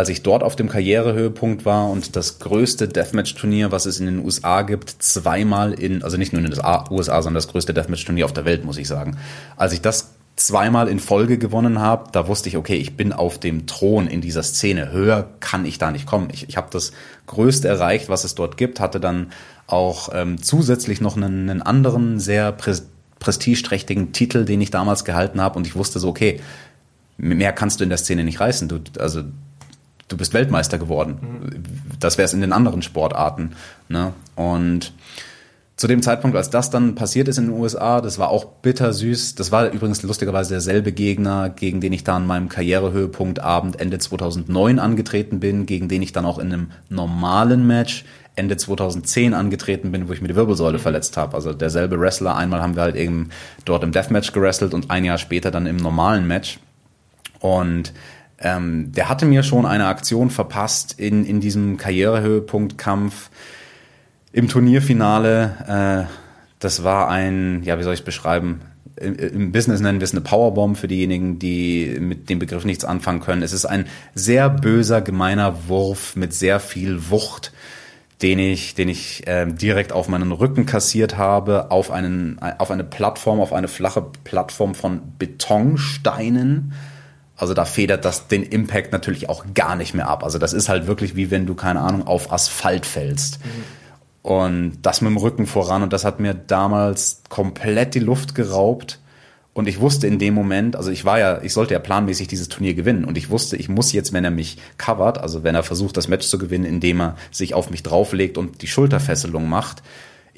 als ich dort auf dem Karrierehöhepunkt war und das größte Deathmatch-Turnier, was es in den USA gibt, zweimal in, also nicht nur in den USA, sondern das größte Deathmatch-Turnier auf der Welt, muss ich sagen. Als ich das zweimal in Folge gewonnen habe, da wusste ich, okay, ich bin auf dem Thron in dieser Szene. Höher kann ich da nicht kommen. Ich, ich habe das Größte erreicht, was es dort gibt, hatte dann auch ähm, zusätzlich noch einen, einen anderen sehr prä prestigeträchtigen Titel, den ich damals gehalten habe und ich wusste so, okay, mehr kannst du in der Szene nicht reißen. Du, also du bist Weltmeister geworden. Mhm. Das wäre es in den anderen Sportarten. Ne? Und zu dem Zeitpunkt, als das dann passiert ist in den USA, das war auch bittersüß. Das war übrigens lustigerweise derselbe Gegner, gegen den ich da an meinem Karrierehöhepunkt Abend Ende 2009 angetreten bin, gegen den ich dann auch in einem normalen Match Ende 2010 angetreten bin, wo ich mir die Wirbelsäule mhm. verletzt habe. Also derselbe Wrestler. Einmal haben wir halt eben dort im Deathmatch gerestelt und ein Jahr später dann im normalen Match. Und ähm, der hatte mir schon eine Aktion verpasst in, in diesem Karrierehöhepunktkampf im Turnierfinale. Äh, das war ein, ja, wie soll ich es beschreiben? Im Business nennen wir es eine Powerbomb für diejenigen, die mit dem Begriff nichts anfangen können. Es ist ein sehr böser, gemeiner Wurf mit sehr viel Wucht, den ich, den ich äh, direkt auf meinen Rücken kassiert habe, auf einen, auf eine Plattform, auf eine flache Plattform von Betonsteinen Also da federt das den Impact natürlich auch gar nicht mehr ab. Also das ist halt wirklich wie wenn du, keine Ahnung, auf Asphalt fällst. Mhm. Und das mit dem Rücken voran. Und das hat mir damals komplett die Luft geraubt. Und ich wusste in dem Moment, also ich war ja, ich sollte ja planmäßig dieses Turnier gewinnen. Und ich wusste, ich muss jetzt, wenn er mich covert, also wenn er versucht, das Match zu gewinnen, indem er sich auf mich drauflegt und die Schulterfesselung macht,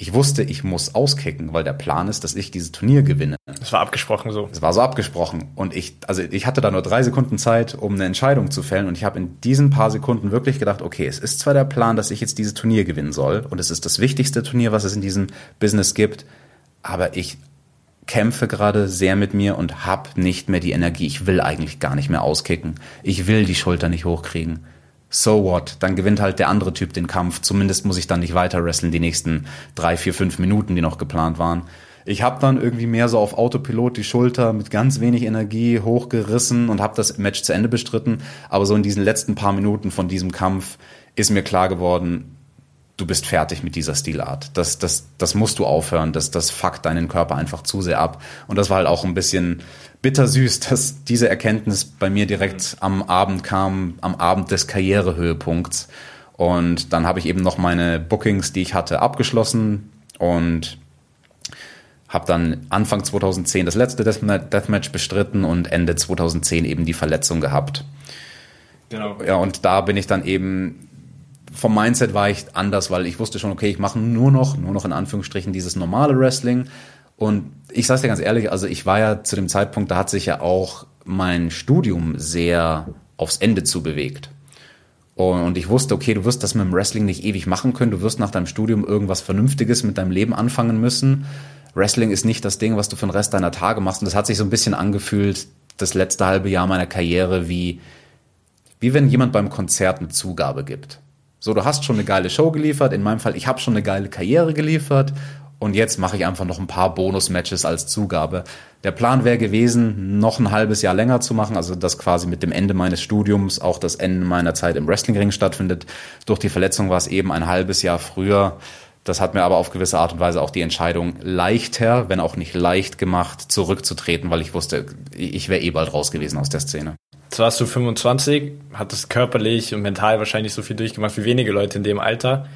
ich wusste, ich muss auskicken, weil der Plan ist, dass ich dieses Turnier gewinne. Es war abgesprochen so. Es war so abgesprochen. Und ich, also ich hatte da nur drei Sekunden Zeit, um eine Entscheidung zu fällen. Und ich habe in diesen paar Sekunden wirklich gedacht, okay, es ist zwar der Plan, dass ich jetzt dieses Turnier gewinnen soll. Und es ist das wichtigste Turnier, was es in diesem Business gibt. Aber ich kämpfe gerade sehr mit mir und habe nicht mehr die Energie. Ich will eigentlich gar nicht mehr auskicken. Ich will die Schulter nicht hochkriegen so what? Dann gewinnt halt der andere Typ den Kampf. Zumindest muss ich dann nicht weiter wresteln die nächsten drei, vier, fünf Minuten, die noch geplant waren. Ich habe dann irgendwie mehr so auf Autopilot die Schulter mit ganz wenig Energie hochgerissen und habe das Match zu Ende bestritten. Aber so in diesen letzten paar Minuten von diesem Kampf ist mir klar geworden, du bist fertig mit dieser Stilart. Das, das, das musst du aufhören. Das, das fuckt deinen Körper einfach zu sehr ab. Und das war halt auch ein bisschen bittersüß, dass diese Erkenntnis bei mir direkt am Abend kam, am Abend des Karrierehöhepunkts. Und dann habe ich eben noch meine Bookings, die ich hatte, abgeschlossen und habe dann Anfang 2010 das letzte Deathmatch bestritten und Ende 2010 eben die Verletzung gehabt. Genau. Ja, und da bin ich dann eben vom Mindset war ich anders, weil ich wusste schon, okay, ich mache nur noch, nur noch in Anführungsstrichen dieses normale Wrestling und ich sage dir ganz ehrlich, also ich war ja zu dem Zeitpunkt, da hat sich ja auch mein Studium sehr aufs Ende zu bewegt. Und ich wusste, okay, du wirst das mit dem Wrestling nicht ewig machen können. Du wirst nach deinem Studium irgendwas Vernünftiges mit deinem Leben anfangen müssen. Wrestling ist nicht das Ding, was du für den Rest deiner Tage machst. Und das hat sich so ein bisschen angefühlt, das letzte halbe Jahr meiner Karriere, wie, wie wenn jemand beim Konzert eine Zugabe gibt. So, du hast schon eine geile Show geliefert. In meinem Fall, ich habe schon eine geile Karriere geliefert. Und jetzt mache ich einfach noch ein paar Bonus-Matches als Zugabe. Der Plan wäre gewesen, noch ein halbes Jahr länger zu machen, also dass quasi mit dem Ende meines Studiums auch das Ende meiner Zeit im Wrestlingring stattfindet. Durch die Verletzung war es eben ein halbes Jahr früher. Das hat mir aber auf gewisse Art und Weise auch die Entscheidung leichter, wenn auch nicht leicht gemacht, zurückzutreten, weil ich wusste, ich wäre eh bald raus gewesen aus der Szene. Jetzt warst du 25, hattest körperlich und mental wahrscheinlich so viel durchgemacht wie wenige Leute in dem Alter.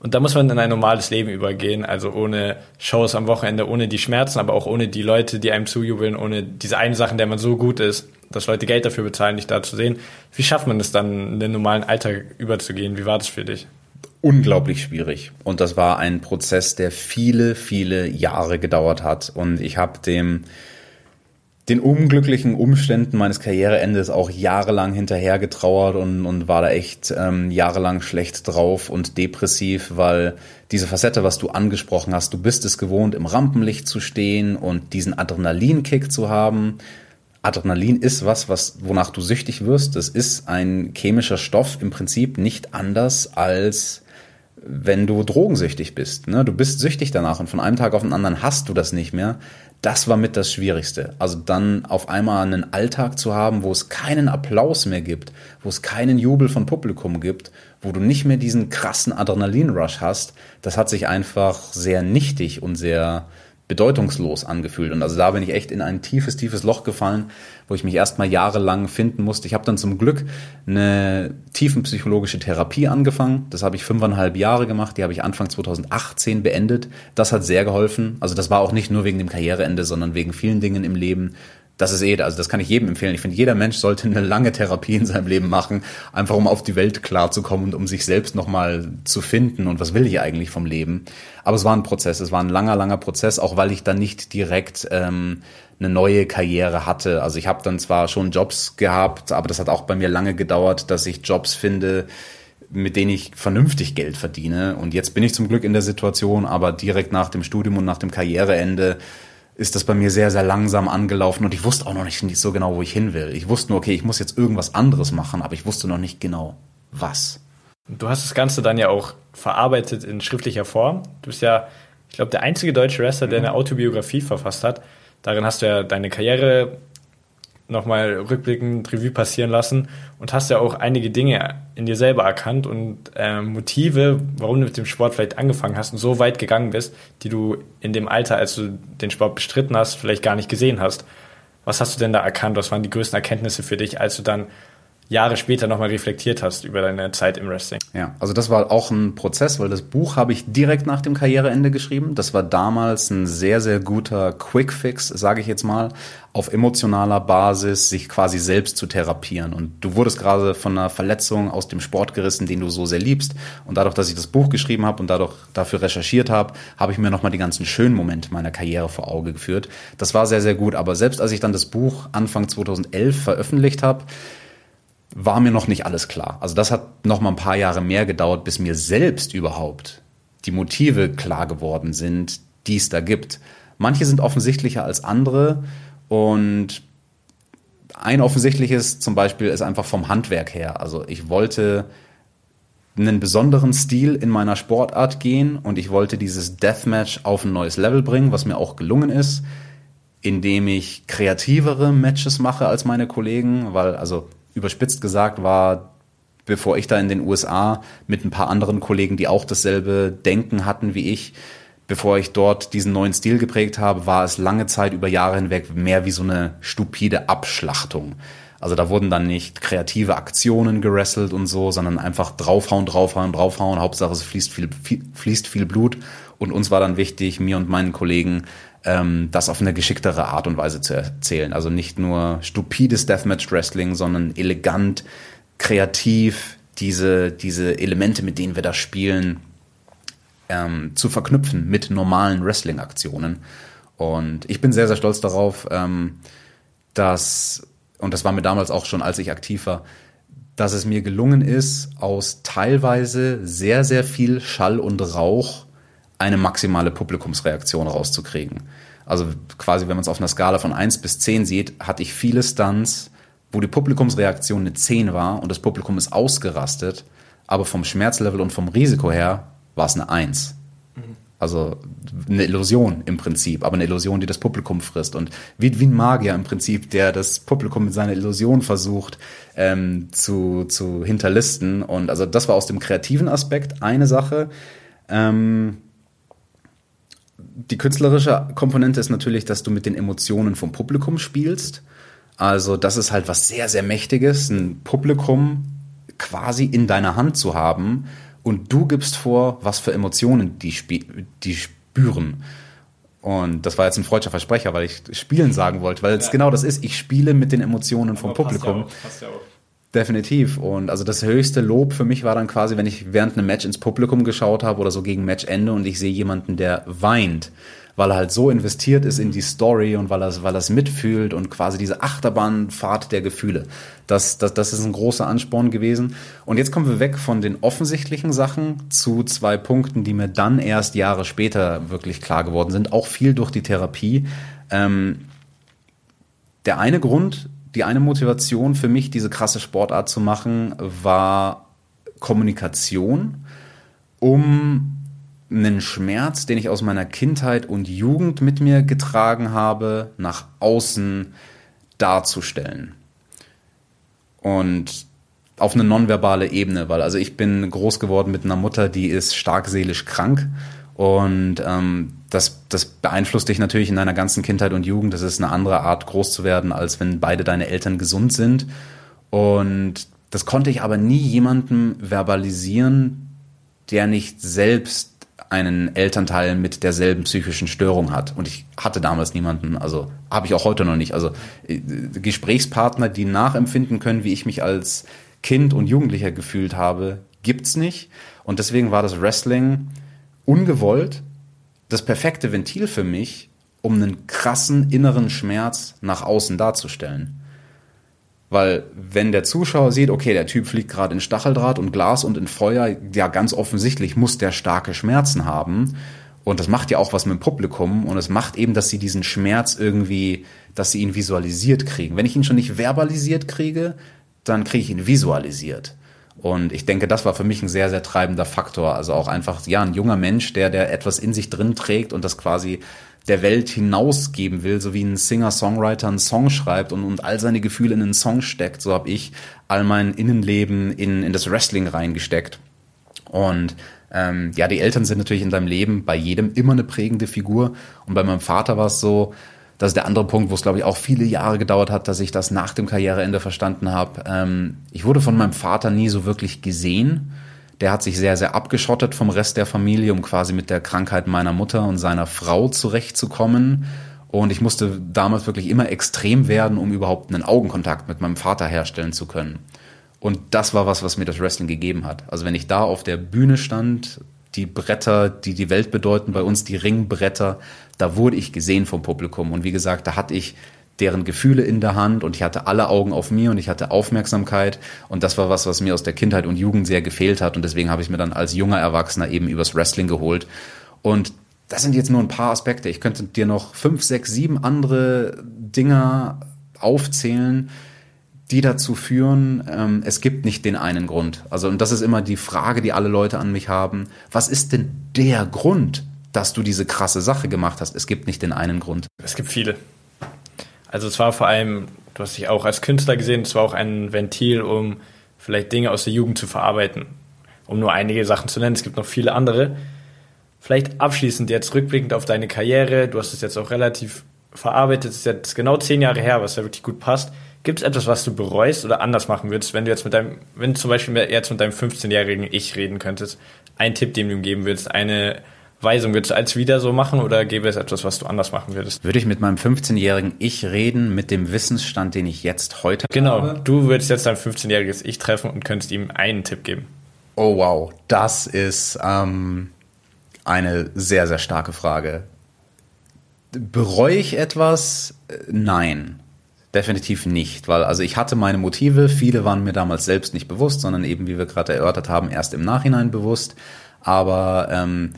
Und da muss man in ein normales Leben übergehen, also ohne Shows am Wochenende, ohne die Schmerzen, aber auch ohne die Leute, die einem zujubeln, ohne diese eine Sache, in der man so gut ist, dass Leute Geld dafür bezahlen, dich da zu sehen. Wie schafft man es dann, in den normalen Alltag überzugehen? Wie war das für dich? Unglaublich schwierig. Und das war ein Prozess, der viele, viele Jahre gedauert hat. Und ich habe dem den unglücklichen Umständen meines Karriereendes auch jahrelang hinterher getrauert und, und war da echt ähm, jahrelang schlecht drauf und depressiv, weil diese Facette, was du angesprochen hast, du bist es gewohnt, im Rampenlicht zu stehen und diesen Adrenalinkick zu haben. Adrenalin ist was, was, wonach du süchtig wirst. Das ist ein chemischer Stoff im Prinzip nicht anders als wenn du drogensüchtig bist. Ne? Du bist süchtig danach und von einem Tag auf den anderen hast du das nicht mehr das war mit das Schwierigste. Also dann auf einmal einen Alltag zu haben, wo es keinen Applaus mehr gibt, wo es keinen Jubel von Publikum gibt, wo du nicht mehr diesen krassen Adrenalinrush hast, das hat sich einfach sehr nichtig und sehr bedeutungslos angefühlt. Und also da bin ich echt in ein tiefes, tiefes Loch gefallen, wo ich mich erstmal jahrelang finden musste. Ich habe dann zum Glück eine tiefenpsychologische Therapie angefangen. Das habe ich fünfeinhalb Jahre gemacht. Die habe ich Anfang 2018 beendet. Das hat sehr geholfen. Also das war auch nicht nur wegen dem Karriereende, sondern wegen vielen Dingen im Leben, das ist eh, also das kann ich jedem empfehlen. Ich finde, jeder Mensch sollte eine lange Therapie in seinem Leben machen, einfach um auf die Welt klarzukommen und um sich selbst nochmal zu finden und was will ich eigentlich vom Leben. Aber es war ein Prozess, es war ein langer, langer Prozess, auch weil ich dann nicht direkt ähm, eine neue Karriere hatte. Also ich habe dann zwar schon Jobs gehabt, aber das hat auch bei mir lange gedauert, dass ich Jobs finde, mit denen ich vernünftig Geld verdiene. Und jetzt bin ich zum Glück in der Situation, aber direkt nach dem Studium und nach dem Karriereende ist das bei mir sehr, sehr langsam angelaufen und ich wusste auch noch nicht so genau, wo ich hin will. Ich wusste nur, okay, ich muss jetzt irgendwas anderes machen, aber ich wusste noch nicht genau, was. Du hast das Ganze dann ja auch verarbeitet in schriftlicher Form. Du bist ja, ich glaube, der einzige deutsche Wrestler, der eine Autobiografie verfasst hat. Darin hast du ja deine Karriere nochmal rückblickend Revue passieren lassen und hast ja auch einige Dinge in dir selber erkannt und äh, Motive, warum du mit dem Sport vielleicht angefangen hast und so weit gegangen bist, die du in dem Alter, als du den Sport bestritten hast, vielleicht gar nicht gesehen hast. Was hast du denn da erkannt? Was waren die größten Erkenntnisse für dich, als du dann Jahre später nochmal reflektiert hast über deine Zeit im Wrestling. Ja, also das war auch ein Prozess, weil das Buch habe ich direkt nach dem Karriereende geschrieben. Das war damals ein sehr, sehr guter Quick-Fix, sage ich jetzt mal, auf emotionaler Basis sich quasi selbst zu therapieren. Und du wurdest gerade von einer Verletzung aus dem Sport gerissen, den du so sehr liebst. Und dadurch, dass ich das Buch geschrieben habe und dadurch dafür recherchiert habe, habe ich mir nochmal die ganzen schönen Momente meiner Karriere vor Auge geführt. Das war sehr, sehr gut. Aber selbst als ich dann das Buch Anfang 2011 veröffentlicht habe, war mir noch nicht alles klar. Also das hat noch mal ein paar Jahre mehr gedauert, bis mir selbst überhaupt die Motive klar geworden sind, die es da gibt. Manche sind offensichtlicher als andere und ein offensichtliches zum Beispiel ist einfach vom Handwerk her. Also ich wollte einen besonderen Stil in meiner Sportart gehen und ich wollte dieses Deathmatch auf ein neues Level bringen, was mir auch gelungen ist, indem ich kreativere Matches mache als meine Kollegen, weil also überspitzt gesagt war, bevor ich da in den USA mit ein paar anderen Kollegen, die auch dasselbe Denken hatten wie ich, bevor ich dort diesen neuen Stil geprägt habe, war es lange Zeit über Jahre hinweg mehr wie so eine stupide Abschlachtung. Also da wurden dann nicht kreative Aktionen gerasselt und so, sondern einfach draufhauen, draufhauen, draufhauen. Hauptsache es fließt viel, fließt viel Blut. Und uns war dann wichtig, mir und meinen Kollegen, das auf eine geschicktere Art und Weise zu erzählen. Also nicht nur stupides Deathmatch-Wrestling, sondern elegant, kreativ, diese, diese Elemente, mit denen wir da spielen, ähm, zu verknüpfen mit normalen Wrestling-Aktionen. Und ich bin sehr, sehr stolz darauf, ähm, dass, und das war mir damals auch schon, als ich aktiv war, dass es mir gelungen ist, aus teilweise sehr, sehr viel Schall und Rauch eine maximale Publikumsreaktion rauszukriegen. Also quasi, wenn man es auf einer Skala von 1 bis 10 sieht, hatte ich viele Stunts, wo die Publikumsreaktion eine 10 war und das Publikum ist ausgerastet, aber vom Schmerzlevel und vom Risiko her war es eine 1. Also eine Illusion im Prinzip, aber eine Illusion, die das Publikum frisst. Und wie, wie ein Magier im Prinzip, der das Publikum mit seiner Illusion versucht ähm, zu, zu hinterlisten. Und also das war aus dem kreativen Aspekt eine Sache. Ähm, die künstlerische Komponente ist natürlich, dass du mit den Emotionen vom Publikum spielst. Also das ist halt was sehr, sehr Mächtiges, ein Publikum quasi in deiner Hand zu haben und du gibst vor, was für Emotionen die, die spüren. Und das war jetzt ein freudscher Versprecher, weil ich spielen sagen wollte, weil es ja. genau das ist. Ich spiele mit den Emotionen vom Aber Publikum. Passt ja auch, passt ja auch. Definitiv. Und also das höchste Lob für mich war dann quasi, wenn ich während einem Match ins Publikum geschaut habe oder so gegen Matchende und ich sehe jemanden, der weint, weil er halt so investiert ist in die Story und weil er, weil er es mitfühlt und quasi diese Achterbahnfahrt der Gefühle. Das, das, das ist ein großer Ansporn gewesen. Und jetzt kommen wir weg von den offensichtlichen Sachen zu zwei Punkten, die mir dann erst Jahre später wirklich klar geworden sind, auch viel durch die Therapie. Ähm, der eine Grund die eine Motivation für mich, diese krasse Sportart zu machen, war Kommunikation, um einen Schmerz, den ich aus meiner Kindheit und Jugend mit mir getragen habe, nach außen darzustellen. Und auf eine nonverbale Ebene, weil also ich bin groß geworden mit einer Mutter, die ist stark seelisch krank und ähm, das, das beeinflusst dich natürlich in deiner ganzen Kindheit und Jugend. Das ist eine andere Art, groß zu werden, als wenn beide deine Eltern gesund sind. Und das konnte ich aber nie jemandem verbalisieren, der nicht selbst einen Elternteil mit derselben psychischen Störung hat. Und ich hatte damals niemanden, also habe ich auch heute noch nicht. Also äh, Gesprächspartner, die nachempfinden können, wie ich mich als Kind und Jugendlicher gefühlt habe, gibt's nicht. Und deswegen war das Wrestling ungewollt das perfekte Ventil für mich, um einen krassen inneren Schmerz nach außen darzustellen. Weil wenn der Zuschauer sieht, okay, der Typ fliegt gerade in Stacheldraht und Glas und in Feuer, ja ganz offensichtlich muss der starke Schmerzen haben. Und das macht ja auch was mit dem Publikum und es macht eben, dass sie diesen Schmerz irgendwie, dass sie ihn visualisiert kriegen. Wenn ich ihn schon nicht verbalisiert kriege, dann kriege ich ihn visualisiert. Und ich denke, das war für mich ein sehr, sehr treibender Faktor. Also auch einfach, ja, ein junger Mensch, der, der etwas in sich drin trägt und das quasi der Welt hinausgeben will, so wie ein Singer-Songwriter einen Song schreibt und, und all seine Gefühle in einen Song steckt. So habe ich all mein Innenleben in, in das Wrestling reingesteckt. Und ähm, ja, die Eltern sind natürlich in deinem Leben bei jedem immer eine prägende Figur. Und bei meinem Vater war es so, Das ist der andere Punkt, wo es, glaube ich, auch viele Jahre gedauert hat, dass ich das nach dem Karriereende verstanden habe. Ähm, ich wurde von meinem Vater nie so wirklich gesehen. Der hat sich sehr, sehr abgeschottet vom Rest der Familie, um quasi mit der Krankheit meiner Mutter und seiner Frau zurechtzukommen. Und ich musste damals wirklich immer extrem werden, um überhaupt einen Augenkontakt mit meinem Vater herstellen zu können. Und das war was, was mir das Wrestling gegeben hat. Also wenn ich da auf der Bühne stand, die Bretter, die die Welt bedeuten, bei uns die Ringbretter, da wurde ich gesehen vom Publikum. Und wie gesagt, da hatte ich deren Gefühle in der Hand und ich hatte alle Augen auf mir und ich hatte Aufmerksamkeit. Und das war was, was mir aus der Kindheit und Jugend sehr gefehlt hat. Und deswegen habe ich mir dann als junger Erwachsener eben übers Wrestling geholt. Und das sind jetzt nur ein paar Aspekte. Ich könnte dir noch fünf, sechs, sieben andere Dinger aufzählen, die dazu führen, ähm, es gibt nicht den einen Grund. Also, und das ist immer die Frage, die alle Leute an mich haben. Was ist denn der Grund, dass du diese krasse Sache gemacht hast? Es gibt nicht den einen Grund. Es gibt viele. Also es war vor allem, du hast dich auch als Künstler gesehen, es war auch ein Ventil, um vielleicht Dinge aus der Jugend zu verarbeiten. Um nur einige Sachen zu nennen, es gibt noch viele andere. Vielleicht abschließend jetzt rückblickend auf deine Karriere, du hast es jetzt auch relativ verarbeitet, es ist jetzt genau zehn Jahre her, was ja wirklich gut passt. Gibt es etwas, was du bereust oder anders machen würdest, wenn du jetzt mit deinem, wenn zum Beispiel jetzt mit deinem 15-jährigen Ich reden könntest? Ein Tipp, den du ihm geben würdest, eine Weisung, würdest du als wieder so machen oder gäbe es etwas, was du anders machen würdest? Würde ich mit meinem 15-jährigen Ich reden, mit dem Wissensstand, den ich jetzt heute genau, habe? Genau, du würdest jetzt dein 15-jähriges Ich treffen und könntest ihm einen Tipp geben. Oh wow, das ist ähm, eine sehr, sehr starke Frage. Bereue ich etwas? Nein. Definitiv nicht, weil also ich hatte meine Motive, viele waren mir damals selbst nicht bewusst, sondern eben, wie wir gerade erörtert haben, erst im Nachhinein bewusst. Aber ähm,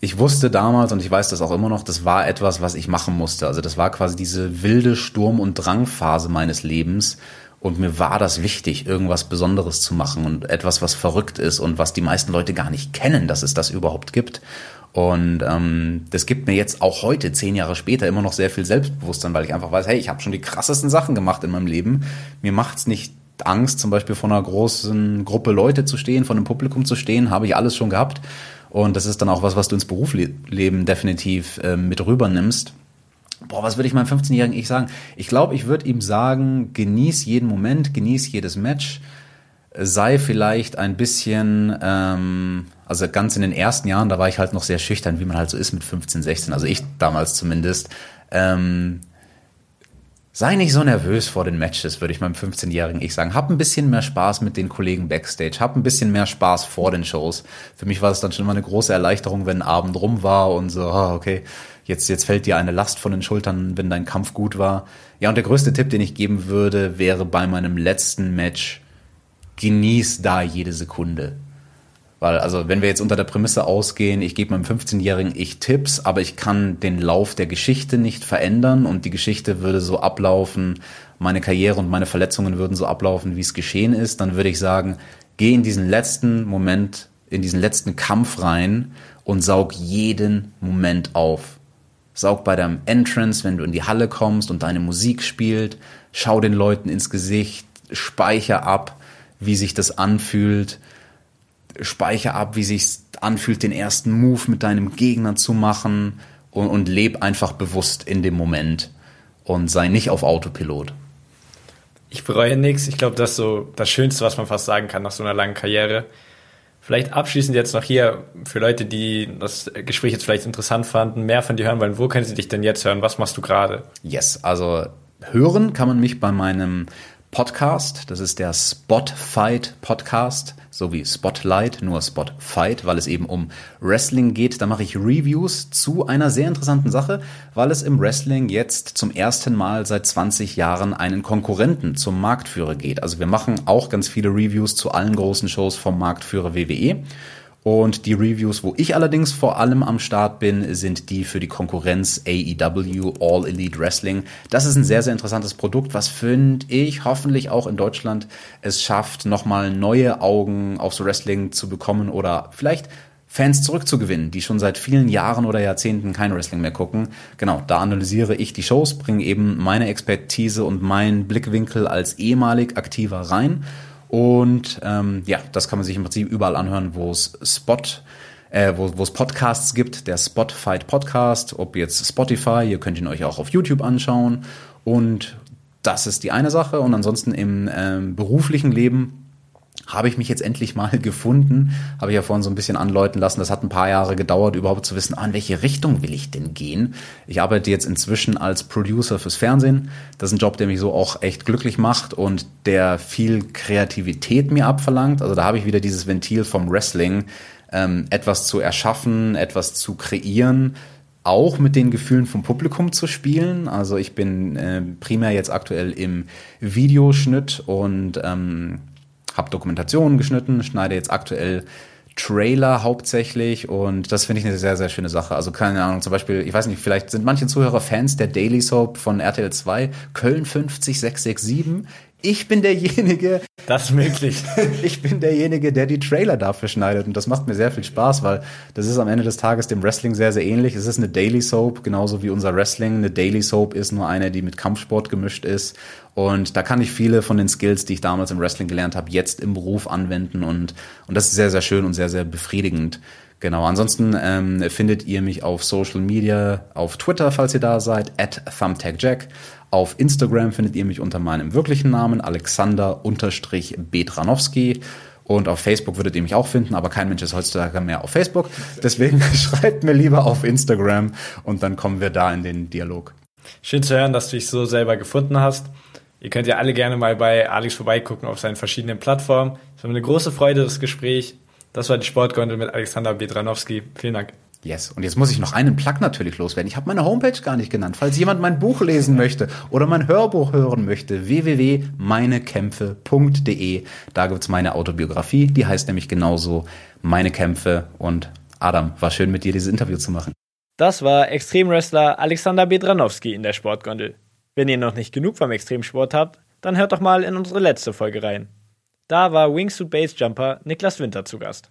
ich wusste damals und ich weiß das auch immer noch, das war etwas, was ich machen musste. Also das war quasi diese wilde Sturm- und Drangphase meines Lebens. Und mir war das wichtig, irgendwas Besonderes zu machen und etwas, was verrückt ist und was die meisten Leute gar nicht kennen, dass es das überhaupt gibt. Und ähm, das gibt mir jetzt auch heute, zehn Jahre später, immer noch sehr viel Selbstbewusstsein, weil ich einfach weiß, hey, ich habe schon die krassesten Sachen gemacht in meinem Leben. Mir macht's nicht Angst, zum Beispiel vor einer großen Gruppe Leute zu stehen, vor einem Publikum zu stehen, habe ich alles schon gehabt. Und das ist dann auch was, was du ins Berufsleben definitiv äh, mit rübernimmst. Boah, was würde ich meinem 15-jährigen Ich sagen? Ich glaube, ich würde ihm sagen, genieß jeden Moment, genieß jedes Match, sei vielleicht ein bisschen, ähm, also ganz in den ersten Jahren, da war ich halt noch sehr schüchtern, wie man halt so ist mit 15, 16, also ich damals zumindest. Ähm, sei nicht so nervös vor den Matches, würde ich meinem 15-jährigen Ich sagen. Hab ein bisschen mehr Spaß mit den Kollegen backstage, hab ein bisschen mehr Spaß vor den Shows. Für mich war es dann schon immer eine große Erleichterung, wenn ein Abend rum war und so, oh, okay, jetzt, jetzt fällt dir eine Last von den Schultern, wenn dein Kampf gut war. Ja, und der größte Tipp, den ich geben würde, wäre bei meinem letzten Match, genieß da jede Sekunde. Weil, also, wenn wir jetzt unter der Prämisse ausgehen, ich gebe meinem 15-Jährigen ich Tipps, aber ich kann den Lauf der Geschichte nicht verändern und die Geschichte würde so ablaufen, meine Karriere und meine Verletzungen würden so ablaufen, wie es geschehen ist, dann würde ich sagen, geh in diesen letzten Moment, in diesen letzten Kampf rein und saug jeden Moment auf. Saug bei deinem Entrance, wenn du in die Halle kommst und deine Musik spielt, schau den Leuten ins Gesicht, speicher ab, wie sich das anfühlt. Speicher ab, wie sich anfühlt, den ersten Move mit deinem Gegner zu machen und, und leb einfach bewusst in dem Moment und sei nicht auf Autopilot. Ich bereue nichts. Ich glaube, das ist so das Schönste, was man fast sagen kann nach so einer langen Karriere. Vielleicht abschließend jetzt noch hier für Leute, die das Gespräch jetzt vielleicht interessant fanden, mehr von dir hören wollen. Wo können sie dich denn jetzt hören? Was machst du gerade? Yes, also hören kann man mich bei meinem Podcast. Das ist der Spotfight Podcast, so wie Spotlight, nur Spotfight, weil es eben um Wrestling geht. Da mache ich Reviews zu einer sehr interessanten Sache, weil es im Wrestling jetzt zum ersten Mal seit 20 Jahren einen Konkurrenten zum Marktführer geht. Also wir machen auch ganz viele Reviews zu allen großen Shows vom Marktführer WWE. Und die Reviews, wo ich allerdings vor allem am Start bin, sind die für die Konkurrenz AEW All Elite Wrestling. Das ist ein sehr, sehr interessantes Produkt, was finde ich hoffentlich auch in Deutschland es schafft, nochmal neue Augen aufs Wrestling zu bekommen oder vielleicht Fans zurückzugewinnen, die schon seit vielen Jahren oder Jahrzehnten kein Wrestling mehr gucken. Genau, da analysiere ich die Shows, bringe eben meine Expertise und meinen Blickwinkel als ehemalig aktiver rein und ähm, ja, das kann man sich im Prinzip überall anhören, wo es Spot äh, wo es Podcasts gibt, der Spotfight Podcast, ob jetzt Spotify, ihr könnt ihn euch auch auf YouTube anschauen. Und das ist die eine Sache. Und ansonsten im ähm, beruflichen Leben habe ich mich jetzt endlich mal gefunden. Habe ich ja vorhin so ein bisschen anläuten lassen. Das hat ein paar Jahre gedauert, überhaupt zu wissen, ah, in welche Richtung will ich denn gehen. Ich arbeite jetzt inzwischen als Producer fürs Fernsehen. Das ist ein Job, der mich so auch echt glücklich macht und der viel Kreativität mir abverlangt. Also da habe ich wieder dieses Ventil vom Wrestling, ähm, etwas zu erschaffen, etwas zu kreieren auch mit den Gefühlen vom Publikum zu spielen. Also ich bin äh, primär jetzt aktuell im Videoschnitt und ähm, habe Dokumentationen geschnitten, schneide jetzt aktuell Trailer hauptsächlich und das finde ich eine sehr, sehr schöne Sache. Also keine Ahnung, zum Beispiel, ich weiß nicht, vielleicht sind manche Zuhörer Fans der Daily Soap von RTL 2, Köln 50667. Ich bin derjenige. Das möglich. ich bin derjenige, der die Trailer dafür schneidet. Und das macht mir sehr viel Spaß, weil das ist am Ende des Tages dem Wrestling sehr, sehr ähnlich. Es ist eine Daily Soap, genauso wie unser Wrestling. Eine Daily Soap ist nur eine, die mit Kampfsport gemischt ist. Und da kann ich viele von den Skills, die ich damals im Wrestling gelernt habe, jetzt im Beruf anwenden. Und, und das ist sehr, sehr schön und sehr, sehr befriedigend. Genau, ansonsten ähm, findet ihr mich auf Social Media, auf Twitter, falls ihr da seid, at ThumbtackJack. Auf Instagram findet ihr mich unter meinem wirklichen Namen, Alexander-Betranowski. Und auf Facebook würdet ihr mich auch finden, aber kein Mensch ist heutzutage mehr auf Facebook. Deswegen schreibt mir lieber auf Instagram und dann kommen wir da in den Dialog. Schön zu hören, dass du dich so selber gefunden hast. Ihr könnt ja alle gerne mal bei Alex vorbeigucken auf seinen verschiedenen Plattformen. Es war mir eine große Freude, das Gespräch. Das war die Sportgondel mit Alexander Bedranowski. Vielen Dank. Yes. Und jetzt muss ich noch einen Plug natürlich loswerden. Ich habe meine Homepage gar nicht genannt. Falls jemand mein Buch lesen möchte oder mein Hörbuch hören möchte, www.meinekämpfe.de. Da gibt's meine Autobiografie. Die heißt nämlich genauso Meine Kämpfe. Und Adam, war schön mit dir dieses Interview zu machen. Das war Extremwrestler Alexander Bedranowski in der Sportgondel. Wenn ihr noch nicht genug vom Extremsport habt, dann hört doch mal in unsere letzte Folge rein. Da war Wingsuit Base Jumper Niklas Winter zu Gast.